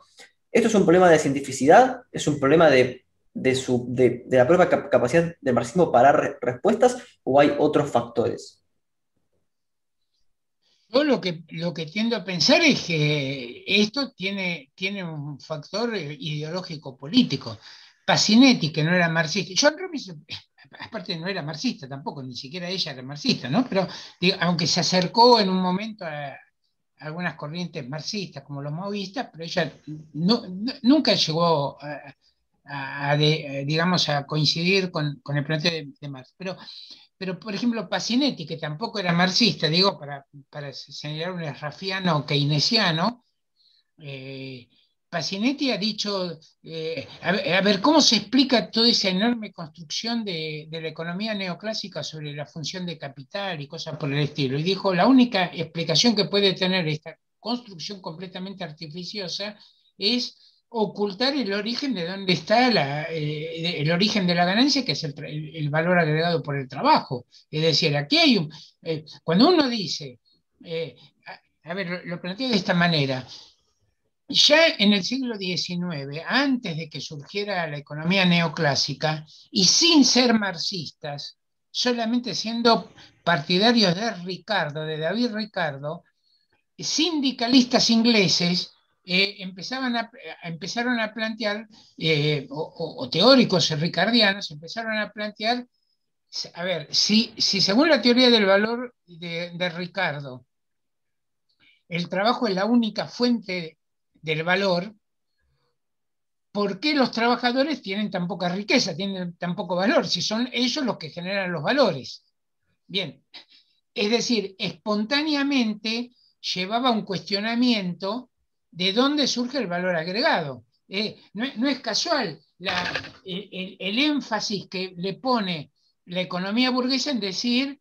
Esto es un problema de cientificidad, es un problema de, de, la propia capacidad del marxismo para dar respuestas o hay otros factores.
Yo lo que, lo que tiendo a pensar es que esto tiene, tiene un factor ideológico político. Pacinetti, que no era marxista, yo aparte no era marxista tampoco, ni siquiera ella era marxista, ¿no? Pero aunque se acercó en un momento a, algunas corrientes marxistas como los maoístas, pero ella nunca llegó a, digamos, a coincidir con, el planteo de, Marx. Pero, pero, por ejemplo, Pacinetti, que tampoco era marxista, digo, para, para señalar un rafiano keynesiano, eh, Pacinetti ha dicho, eh, a, ver, ¿cómo se explica toda esa enorme construcción de, la economía neoclásica sobre la función de capital y cosas por el estilo? Y dijo, la única explicación que puede tener esta construcción completamente artificiosa es ocultar el origen de dónde está eh, el origen de la ganancia, que es el, valor agregado por el trabajo. Es decir, aquí hay un... Eh, cuando uno dice, a, ver, lo planteo de esta manera, ya en el siglo XIX, antes de que surgiera la economía neoclásica, y sin ser marxistas, solamente siendo partidarios de Ricardo, de David Ricardo, sindicalistas ingleses eh, empezaban empezaron a plantear, eh, o, teóricos ricardianos empezaron a plantear, a ver, si, si según la teoría del valor de Ricardo, el trabajo es la única fuente del valor, ¿por qué los trabajadores tienen tan poca riqueza, tienen tan poco valor, si son ellos los que generan los valores? Bien, es decir, espontáneamente llevaba un cuestionamiento de dónde surge el valor agregado. Eh, no, es casual el, el, énfasis que le pone la economía burguesa en decir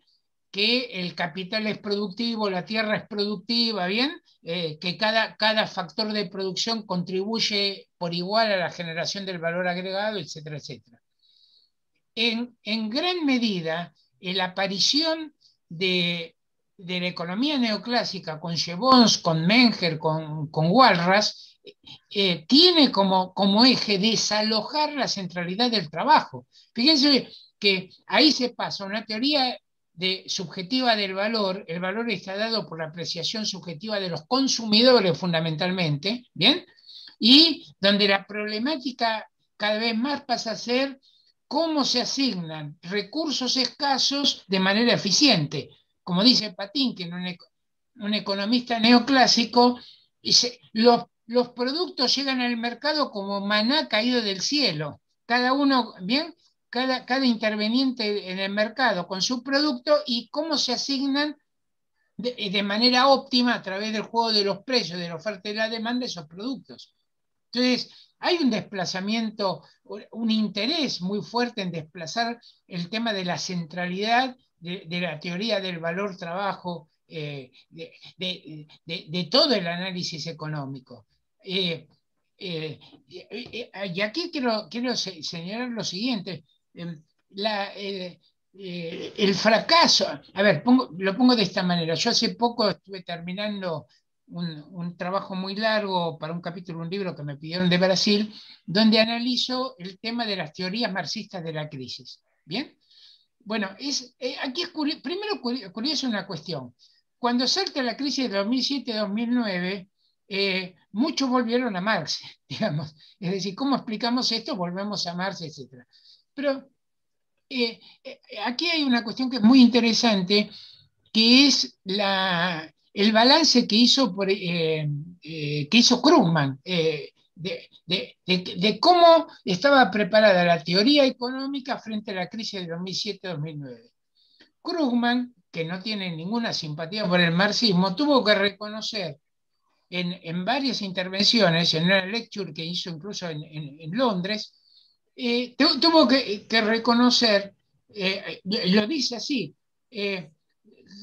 que el capital es productivo, la tierra es productiva, ¿bien? Eh, que cada, cada factor de producción contribuye por igual a la generación del valor agregado, etcétera, etcétera. En, gran medida, la aparición de, la economía neoclásica con Jevons, con Menger, con, con Walras, eh, tiene como, como eje desalojar la centralidad del trabajo. Fíjense que ahí se pasa una teoría de subjetiva del valor, el valor está dado por la apreciación subjetiva de los consumidores fundamentalmente, ¿bien? Y donde la problemática cada vez más pasa a ser cómo se asignan recursos escasos de manera eficiente. Como dice que es un, economista neoclásico, dice, los, los productos llegan al mercado como maná caído del cielo. Cada uno, ¿bien? Cada, interveniente en el mercado con su producto y cómo se asignan de, manera óptima a través del juego de los precios, de la oferta y la demanda esos productos. Entonces, hay un desplazamiento, un interés muy fuerte en desplazar el tema de la centralidad de, la teoría del valor trabajo, eh, de, todo el análisis económico. Eh, eh, y aquí quiero, quiero señalar lo siguiente, Em, eh, eh, el fracaso, a ver, lo pongo de esta manera. Yo hace poco estuve terminando un, trabajo muy largo para un capítulo, un libro que me pidieron de Brasil, donde analizo el tema de las teorías marxistas de la crisis. ¿Bien? Bueno, es, eh, aquí es primero curioso una cuestión. Cuando salta la crisis de 2007-2009, muchos volvieron a Marx, digamos. Es decir, ¿cómo explicamos esto? Volvemos a Marx, etc. Pero eh, eh, aquí hay una cuestión que es muy interesante que es el balance que hizo, por, eh, Krugman de, cómo estaba preparada la teoría económica frente a la crisis de 2007-2009. Krugman, que no tiene ninguna simpatía por el marxismo, tuvo que reconocer en, varias intervenciones, en una lecture que hizo incluso en, Londres, eh, tuvo que, reconocer, eh, lo dice así, eh,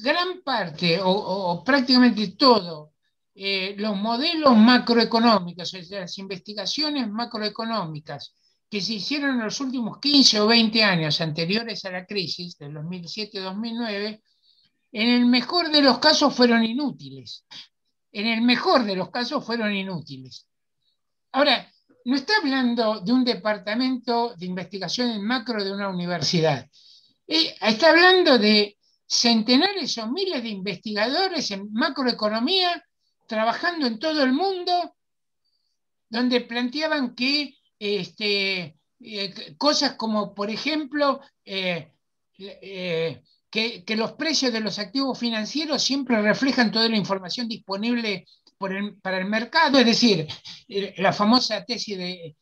gran parte o, prácticamente todo los modelos macroeconómicos, las investigaciones macroeconómicas que se hicieron en los últimos 15 o 20 años anteriores a la crisis del 2007-2009, en el mejor de los casos fueron inútiles en el mejor de los casos fueron inútiles. Ahora, no está hablando de un departamento de investigación en macro de una universidad. Eh, está hablando de centenares o miles de investigadores en macroeconomía trabajando en todo el mundo, donde planteaban que este, eh, cosas como, por ejemplo, eh, que, los precios de los activos financieros siempre reflejan toda la información disponible para el mercado, es decir, eh, la famosa tesis de,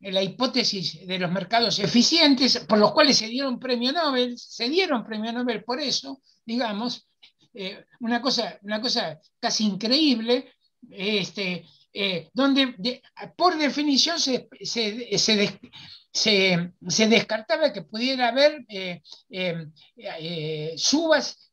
la hipótesis de los mercados eficientes, por los cuales se dieron premio Nobel, se dieron premio Nobel por eso, digamos, eh, una, cosa, una cosa casi increíble, este, eh, donde por definición se, se, se, descartaba que pudiera haber eh,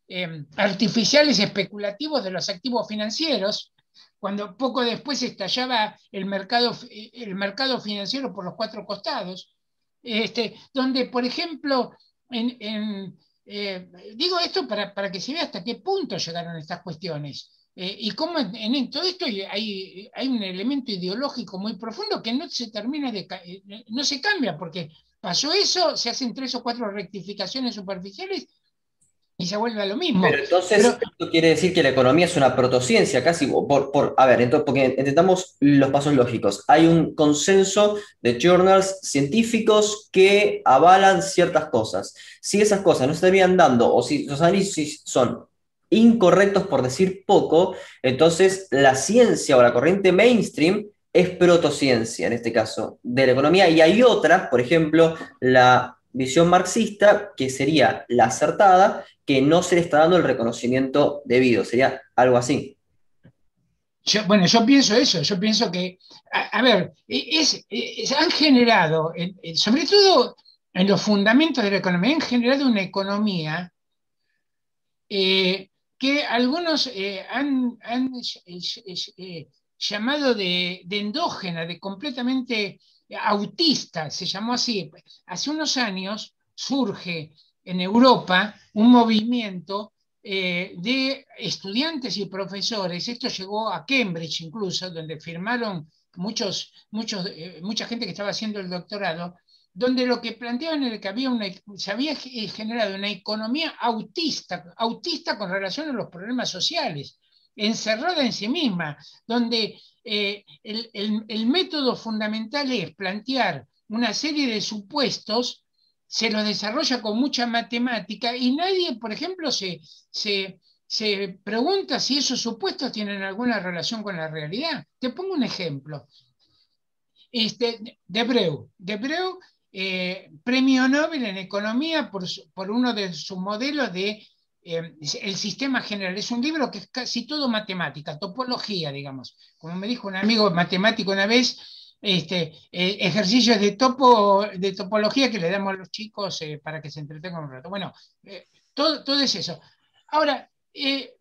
eh, artificiales especulativos de los activos financieros, cuando poco después estallaba el mercado, el mercado financiero por los cuatro costados, este, donde, por ejemplo, digo esto para, para que se vea hasta qué punto llegaron estas cuestiones. Eh, y cómo en, todo esto hay, hay, un elemento ideológico muy profundo que no se termina de, eh, no se cambia, porque pasó eso, se hacen tres o cuatro rectificaciones superficiales y se vuelve a lo mismo.
Pero entonces, esto quiere decir que la economía es una protociencia, casi por, por, a ver, entonces, porque entendamos los pasos lógicos. Hay un consenso de journals científicos que avalan ciertas cosas. Si esas cosas no se estarían dando o si los análisis son incorrectos por decir poco, entonces la ciencia o la corriente mainstream es protociencia, en este caso, de la economía, y hay otras, por ejemplo, la visión marxista, que sería la acertada, que no se le está dando el reconocimiento debido, sería algo así.
bueno, yo pienso eso, yo pienso que, a, ver, es, han generado, sobre todo en los fundamentos de la economía, han generado una economía eh, que algunos eh, han, eh, llamado de, endógena, de completamente autista, se llamó así. Hace unos años surge en Europa un movimiento eh, de estudiantes y profesores, esto llegó a Cambridge incluso, donde firmaron muchos, muchos, mucha gente que estaba haciendo el doctorado, donde lo que planteaban era que había una, se había generado una economía autista, autista con relación a los problemas sociales, encerrada en sí misma, donde eh, el, método fundamental es plantear una serie de supuestos, se los desarrolla con mucha matemática y nadie, por ejemplo, se, se, pregunta si esos supuestos tienen alguna relación con la realidad. Te pongo un ejemplo. Este, Debreu. Debreu eh, premio Nobel en Economía por, por, uno de sus modelos de eh, el sistema general. Es un libro que es casi todo matemática, topología, digamos. Como me dijo un amigo matemático una vez, este, eh, ejercicios de, topo, de topología que le damos a los chicos para que se entretengan un rato. Bueno, todo, todo es eso. Ahora,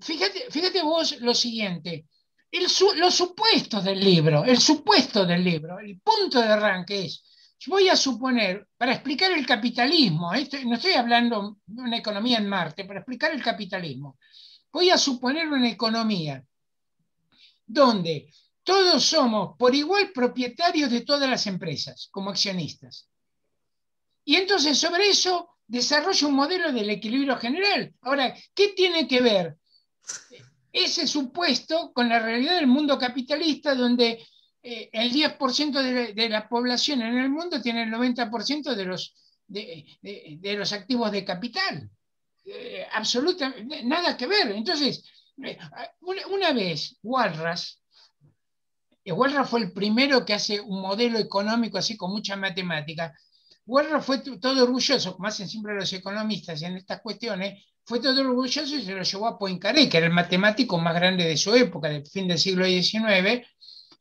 fíjate, fíjate vos lo siguiente. los supuestos del libro, el supuesto del libro, el punto de arranque es voy a suponer, para explicar el capitalismo, no estoy hablando de una economía en Marte, para explicar el capitalismo, voy a suponer una economía donde todos somos por igual propietarios de todas las empresas como accionistas. Y entonces sobre eso desarrollo un modelo del equilibrio general. Ahora, ¿qué tiene que ver ese supuesto con la realidad del mundo capitalista donde eh, el 10% de, la población en el mundo tiene el 90% de los, de, los activos de capital. absolutamente nada que ver. Entonces, una, vez Walras, Walras fue el primero que hace un modelo económico así con mucha matemática. Walras fue todo orgulloso, como hacen siempre los economistas en estas cuestiones, fue todo orgulloso y se lo llevó a Poincaré, que era el matemático más grande de su época, del fin del siglo XIX,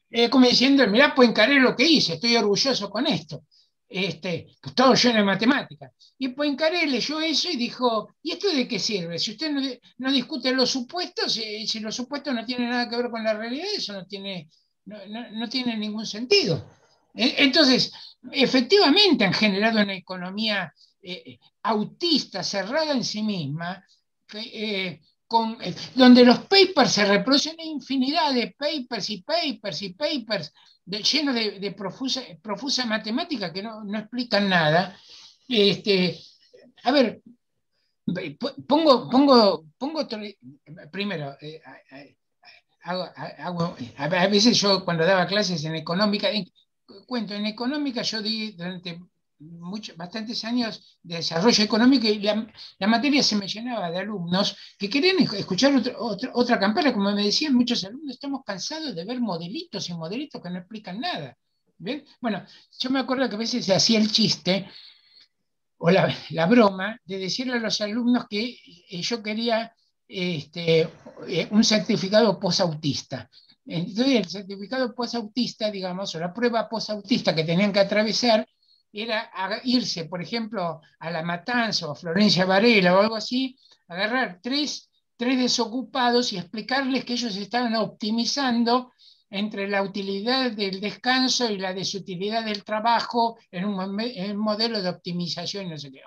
eh, como diciendo, mirá Poincaré lo que hice, estoy orgulloso con esto. Este, pues todo lleno de matemáticas. Y Poincaré leyó eso y dijo, ¿y esto de qué sirve? Si usted no, discute los supuestos, eh, si los supuestos no tienen nada que ver con la realidad, eso no tiene, no, tiene ningún sentido. E, entonces, efectivamente han generado una economía eh, autista, cerrada en sí misma, eh, eh, donde los papers se reproducen infinidad de papers y papers y papers llenos de, profusa, profusa, matemática que no, explican nada. Este, a ver, pongo, pongo, pongo primero, a veces yo cuando daba clases en económica, cuento, en económica yo di durante bastantes años de desarrollo económico y la, materia se me llenaba de alumnos que querían escuchar otra campana, como me decían muchos alumnos, estamos cansados de ver modelitos y modelitos que no explican nada. Bueno, yo me acuerdo que a veces se hacía el chiste o la, broma de decirle a los alumnos que eh, yo quería este, eh, un certificado posautista. Entonces, el certificado posautista, digamos, o la prueba posautista que tenían que atravesar, era irse, por ejemplo, a La Matanza o a Florencia Varela o algo así, agarrar tres, tres desocupados y explicarles que ellos estaban optimizando entre la utilidad del descanso y la desutilidad del trabajo en un, en un modelo de optimización. No sé qué.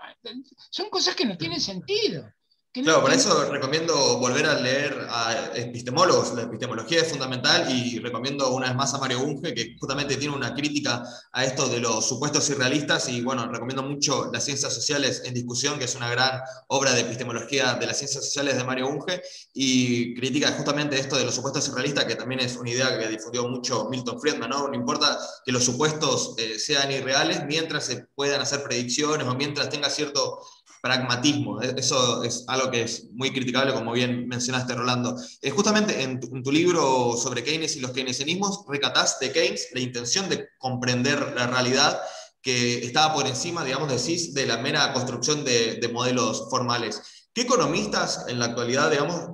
Son cosas que no tienen sentido.
Claro, por eso recomiendo volver a leer a epistemólogos, la epistemología es fundamental y recomiendo una vez más a Mario Bunge, que justamente tiene una crítica a esto de los supuestos irrealistas. Y bueno, recomiendo mucho Las Ciencias Sociales en Discusión, que es una gran obra de epistemología de las ciencias sociales de Mario Bunge y critica justamente esto de los supuestos irrealistas, que también es una idea que difundió mucho Milton Friedman, ¿no? No importa que los supuestos eh, sean irreales mientras se puedan hacer predicciones o mientras tenga cierto pragmatismo. E-, eso es algo que es muy criticable, como bien mencionaste, Rolando. Eh, justamente en tu, libro sobre Keynes y los keynesianismos, recatás de Keynes la intención de comprender la realidad que estaba por encima, digamos, decís, de la mera construcción de, modelos formales. ¿Qué economistas en la actualidad, digamos,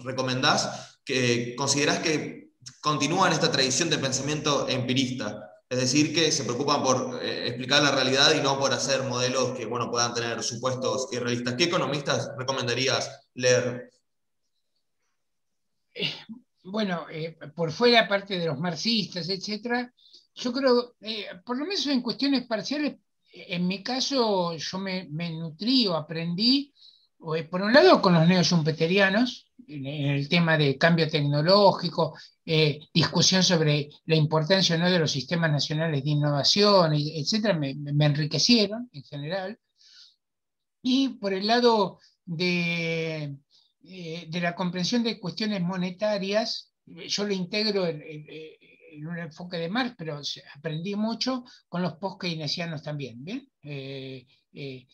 recomendás que considerás que continúan esta tradición de pensamiento empirista? Es decir, que se preocupan por eh, explicar la realidad y no por hacer modelos que bueno, puedan tener supuestos irrealistas. ¿Qué economistas recomendarías leer?
Eh, bueno, eh, por fuera, aparte de los marxistas, etcétera, yo creo, por lo menos en cuestiones parciales, en mi caso, yo me, nutrí o aprendí, por un lado, con los neoschumpeterianos, el tema de cambio tecnológico, eh, discusión sobre la importancia o no de los sistemas nacionales de innovación, etcétera, me, enriquecieron en general. Y por el lado de, eh, de la comprensión de cuestiones monetarias, yo lo integro en, un enfoque de Marx, pero aprendí mucho con los post-keynesianos también. ¿bien? Eh, eh,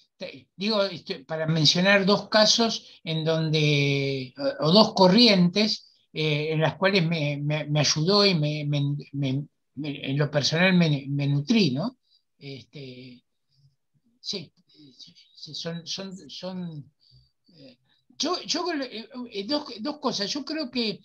digo, este, para mencionar dos casos en donde, o, dos corrientes eh, en las cuales me, ayudó y me, en lo personal me, nutrí, ¿no? Este, sí, son, son, son yo, yo dos, dos, cosas. Yo creo que,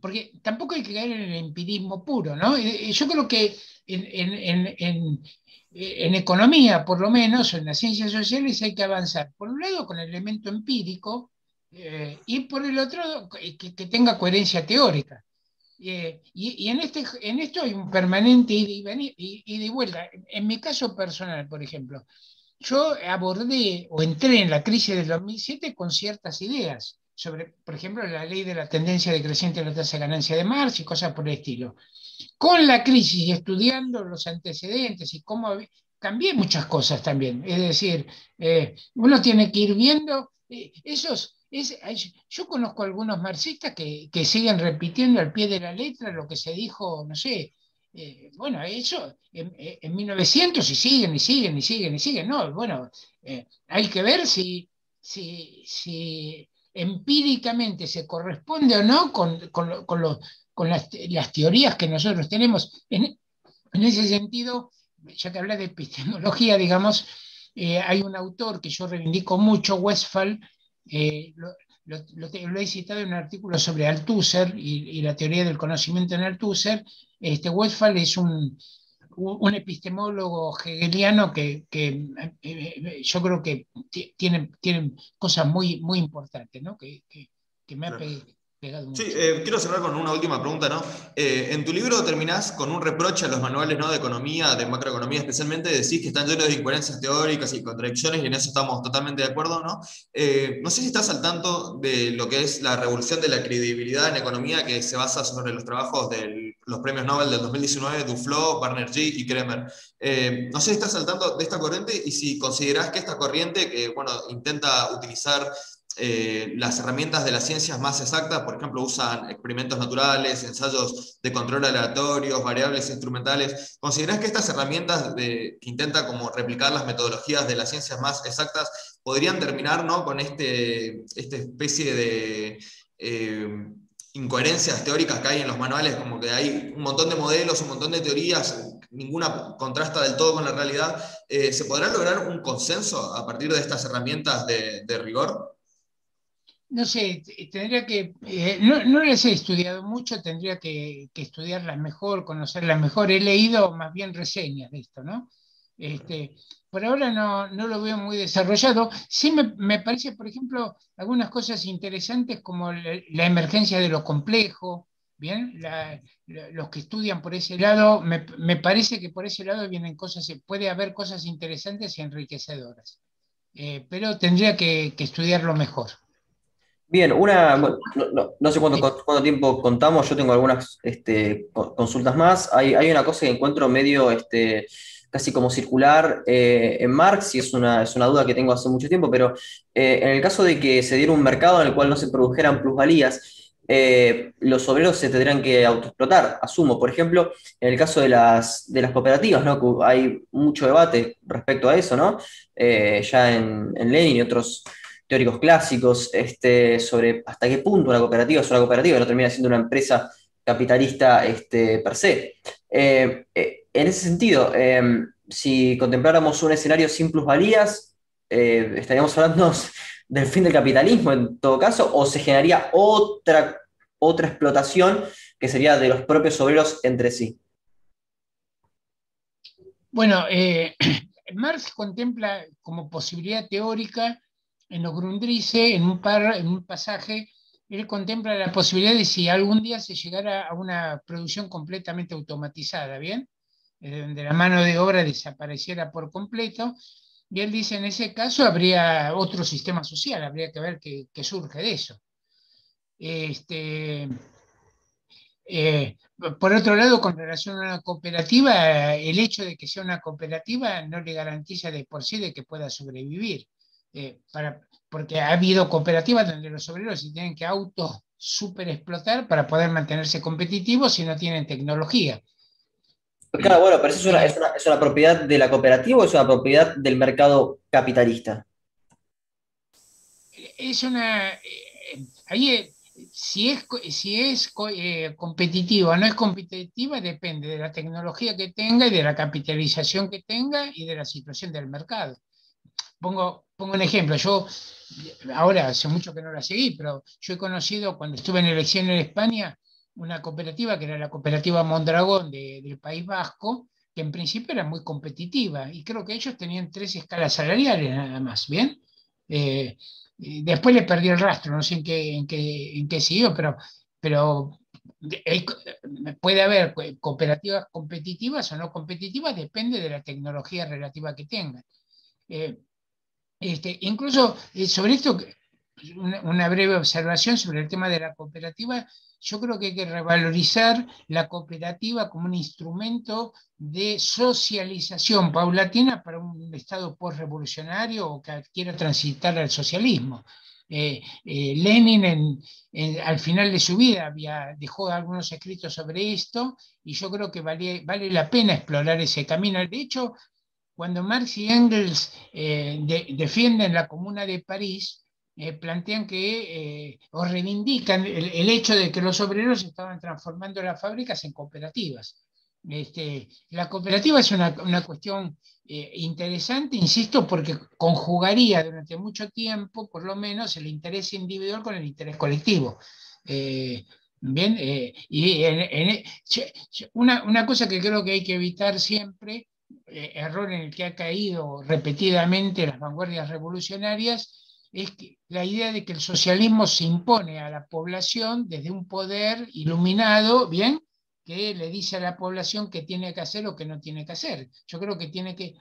porque tampoco hay que caer en el empirismo puro, ¿no? Yo creo que en, en, en economía, por lo menos, en las ciencias sociales, hay que avanzar, por un lado, con el elemento empírico eh, y por el otro, que, tenga coherencia teórica. Eh, y, en, este, en esto hay un permanente ida y, de vuelta. En mi caso personal, por ejemplo, yo abordé o entré en la crisis del 2007 con ciertas ideas sobre, por ejemplo, la ley de la tendencia decreciente de la tasa de ganancia de Marx y cosas por el estilo con la crisis y estudiando los antecedentes y cómo cambié muchas cosas también. Es decir, eh, uno tiene que ir viendo eh, esos... yo conozco algunos marxistas que, siguen repitiendo al pie de la letra lo que se dijo, no sé, eh, bueno, eso en, en, 1900 y siguen y siguen y siguen y siguen, ¿no? Bueno, hay que ver si, si, empíricamente se corresponde o no con, las, teorías que nosotros tenemos. En, ese sentido, ya que habla de epistemología, digamos, eh, hay un autor que yo reivindico mucho, Westphal, eh, lo, he citado en un artículo sobre Althusser y, la teoría del conocimiento en Althusser. Este, Westphal es un, un epistemólogo hegeliano que, que eh, yo creo que tiene, tiene cosas muy, muy importantes, ¿no? que, que, me ha pegado.
Sí, eh, quiero cerrar con una última pregunta. ¿no? Eh, en tu libro terminás con un reproche a los manuales ¿no? de economía, de macroeconomía especialmente, decís que están llenos de incoherencias teóricas y contradicciones y en eso estamos totalmente de acuerdo. ¿no? no sé si estás al tanto de lo que es la revolución de la credibilidad en economía que se basa sobre los trabajos del los premios Nobel del 2019, Duflo, Banerjee y Kremer. Eh, no sé si estás saltando de esta corriente y si considerás que esta corriente, que bueno, intenta utilizar eh, las herramientas de las ciencias más exactas, por ejemplo, usan experimentos naturales, ensayos de control aleatorios, variables instrumentales. ¿Considerás que estas herramientas de, que intentan como replicar las metodologías de las ciencias más exactas podrían terminar ¿no? con este, esta especie de... Eh, incoherencias teóricas que hay en los manuales, como que hay un montón de modelos, un montón de teorías, ninguna contrasta del todo con la realidad, eh, ¿se podrá lograr un consenso a partir de estas herramientas de, rigor?
No sé, tendría que, eh, no, no, las he estudiado mucho, tendría que, que, estudiarlas mejor, conocerlas mejor. He leído más bien reseñas de esto, ¿no? Este, por ahora no, no, lo veo muy desarrollado. Sí me, me, parece, por ejemplo, algunas cosas interesantes como la, emergencia de lo complejo, ¿bien? los que estudian por ese lado, me, me, parece que por ese lado vienen cosas, puede haber cosas interesantes y enriquecedoras, eh, pero tendría que, estudiarlo mejor.
Bien, una, no, no, sé cuánto, cuánto, tiempo contamos, yo tengo algunas este, consultas más. Hay, hay, una cosa que encuentro medio... Este, casi como circular eh, en Marx, y es una, es una duda que tengo hace mucho tiempo, pero eh, en el caso de que se diera un mercado en el cual no se produjeran plusvalías, eh, los obreros se tendrían que autoexplotar, asumo. Por ejemplo, en el caso de las, de las cooperativas, ¿no? hay mucho debate respecto a eso, ¿no? ya en, en, Lenin y otros teóricos clásicos, este, sobre hasta qué punto una cooperativa es una cooperativa no termina siendo una empresa capitalista este, per se. En ese sentido, em, si contempláramos un escenario sin plusvalías, eh, estaríamos hablando del fin del capitalismo en todo caso, o se generaría otra, otra explotación que sería de los propios obreros entre sí.
Bueno, eh, Marx contempla como posibilidad teórica en los Grundrisse, en un, par, en un pasaje, él contempla la posibilidad de si algún día se llegara a una producción completamente automatizada, ¿bien? Donde la mano de obra desapareciera por completo. Y él dice, en ese caso habría otro sistema social, habría que ver qué, surge de eso. Este, eh, por otro lado, con relación a una cooperativa, el hecho de que sea una cooperativa no le garantiza de por sí de que pueda sobrevivir. Eh, para, porque ha habido cooperativas donde los obreros se tienen que auto super explotar para poder mantenerse competitivos si no tienen tecnología.
Claro, bueno, pero eso es una, es, una, propiedad de la cooperativa o es una propiedad del mercado capitalista.
Es una. Eh, ahí, eh, si es, si es eh, competitiva o no es competitiva, depende de la tecnología que tenga y de la capitalización que tenga y de la situación del mercado. Pongo, pongo un ejemplo. Yo, ahora hace mucho que no la seguí, pero yo he conocido cuando estuve en elección en España una cooperativa que era la cooperativa Mondragón del País Vasco, que en principio era muy competitiva y creo que ellos tenían tres escalas salariales nada más, ¿bien? Eh, después le perdí el rastro, no sé en qué, en qué, siguió, pero, pero puede haber cooperativas competitivas o no competitivas, depende de la tecnología relativa que tengan. Eh, este, incluso eh, sobre esto, una, breve observación sobre el tema de la cooperativa, yo creo que hay que revalorizar la cooperativa como un instrumento de socialización paulatina para un Estado postrevolucionario o que quiera transitar al socialismo. Eh, eh, Lenin al final de su vida había, dejó algunos escritos sobre esto y yo creo que vale, vale la pena explorar ese camino. De hecho, cuando Marx y Engels defienden la Comuna de París, plantean que, o reivindican el, hecho de que los obreros estaban transformando las fábricas en cooperativas. Este, la cooperativa es una, una cuestión eh, interesante, insisto, porque conjugaría durante mucho tiempo, por lo menos, el interés individual con el interés colectivo. Eh, bien, eh, y una, una, cosa que creo que hay que evitar siempre, error en el que ha caído repetidamente las vanguardias revolucionarias, es que la idea de que el socialismo se impone a la población desde un poder iluminado, bien, que le dice a la población qué tiene que hacer o qué no tiene que hacer. Yo creo que tiene que,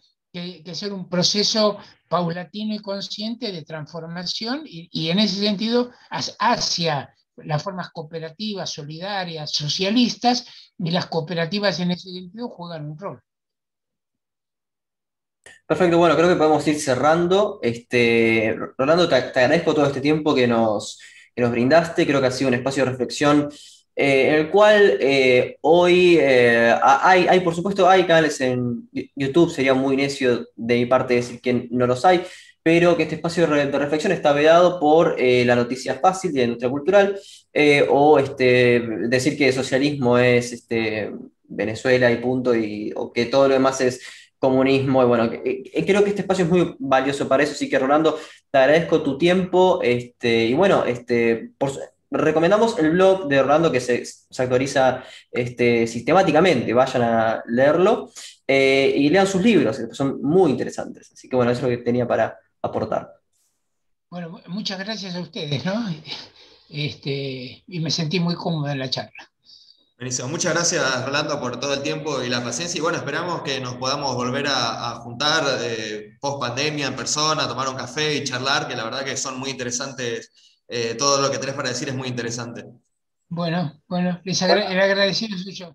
ser un proceso paulatino y consciente de transformación y, en ese sentido hacia las formas cooperativas, solidarias, socialistas, y las cooperativas en ese sentido juegan un rol.
Perfecto, bueno, creo que podemos ir cerrando. Este, Rolando, te, agradezco todo este tiempo que nos, que nos brindaste, creo que ha sido un espacio de reflexión eh, en el cual eh, hoy eh, hay, hay, por supuesto, hay canales en YouTube, sería muy necio de mi parte decir que no los hay, pero que este espacio de, reflexión está vedado por la noticia fácil de industria cultural, o este, decir que socialismo es este, Venezuela y punto, y, o que todo lo demás es comunismo. Y bueno, creo que este espacio es muy valioso para eso, así que Rolando, te agradezco tu tiempo, este, y bueno, este, recomendamos el blog de Orlando que se, actualiza este, sistemáticamente, vayan a leerlo eh, y lean sus libros, son muy interesantes. Así que bueno, eso es lo que tenía para aportar.
Bueno, muchas gracias a ustedes, ¿no? Este, y me sentí muy cómodo en la charla.
Buenísimo. Muchas gracias, Rolando, por todo el tiempo y la paciencia. Y bueno, esperamos que nos podamos volver a, juntar eh, post pandemia en persona, tomar un café y charlar, que la verdad que son muy interesantes eh, todo lo que tenés para decir es muy interesante.
Bueno, bueno, les el agradecido soy yo.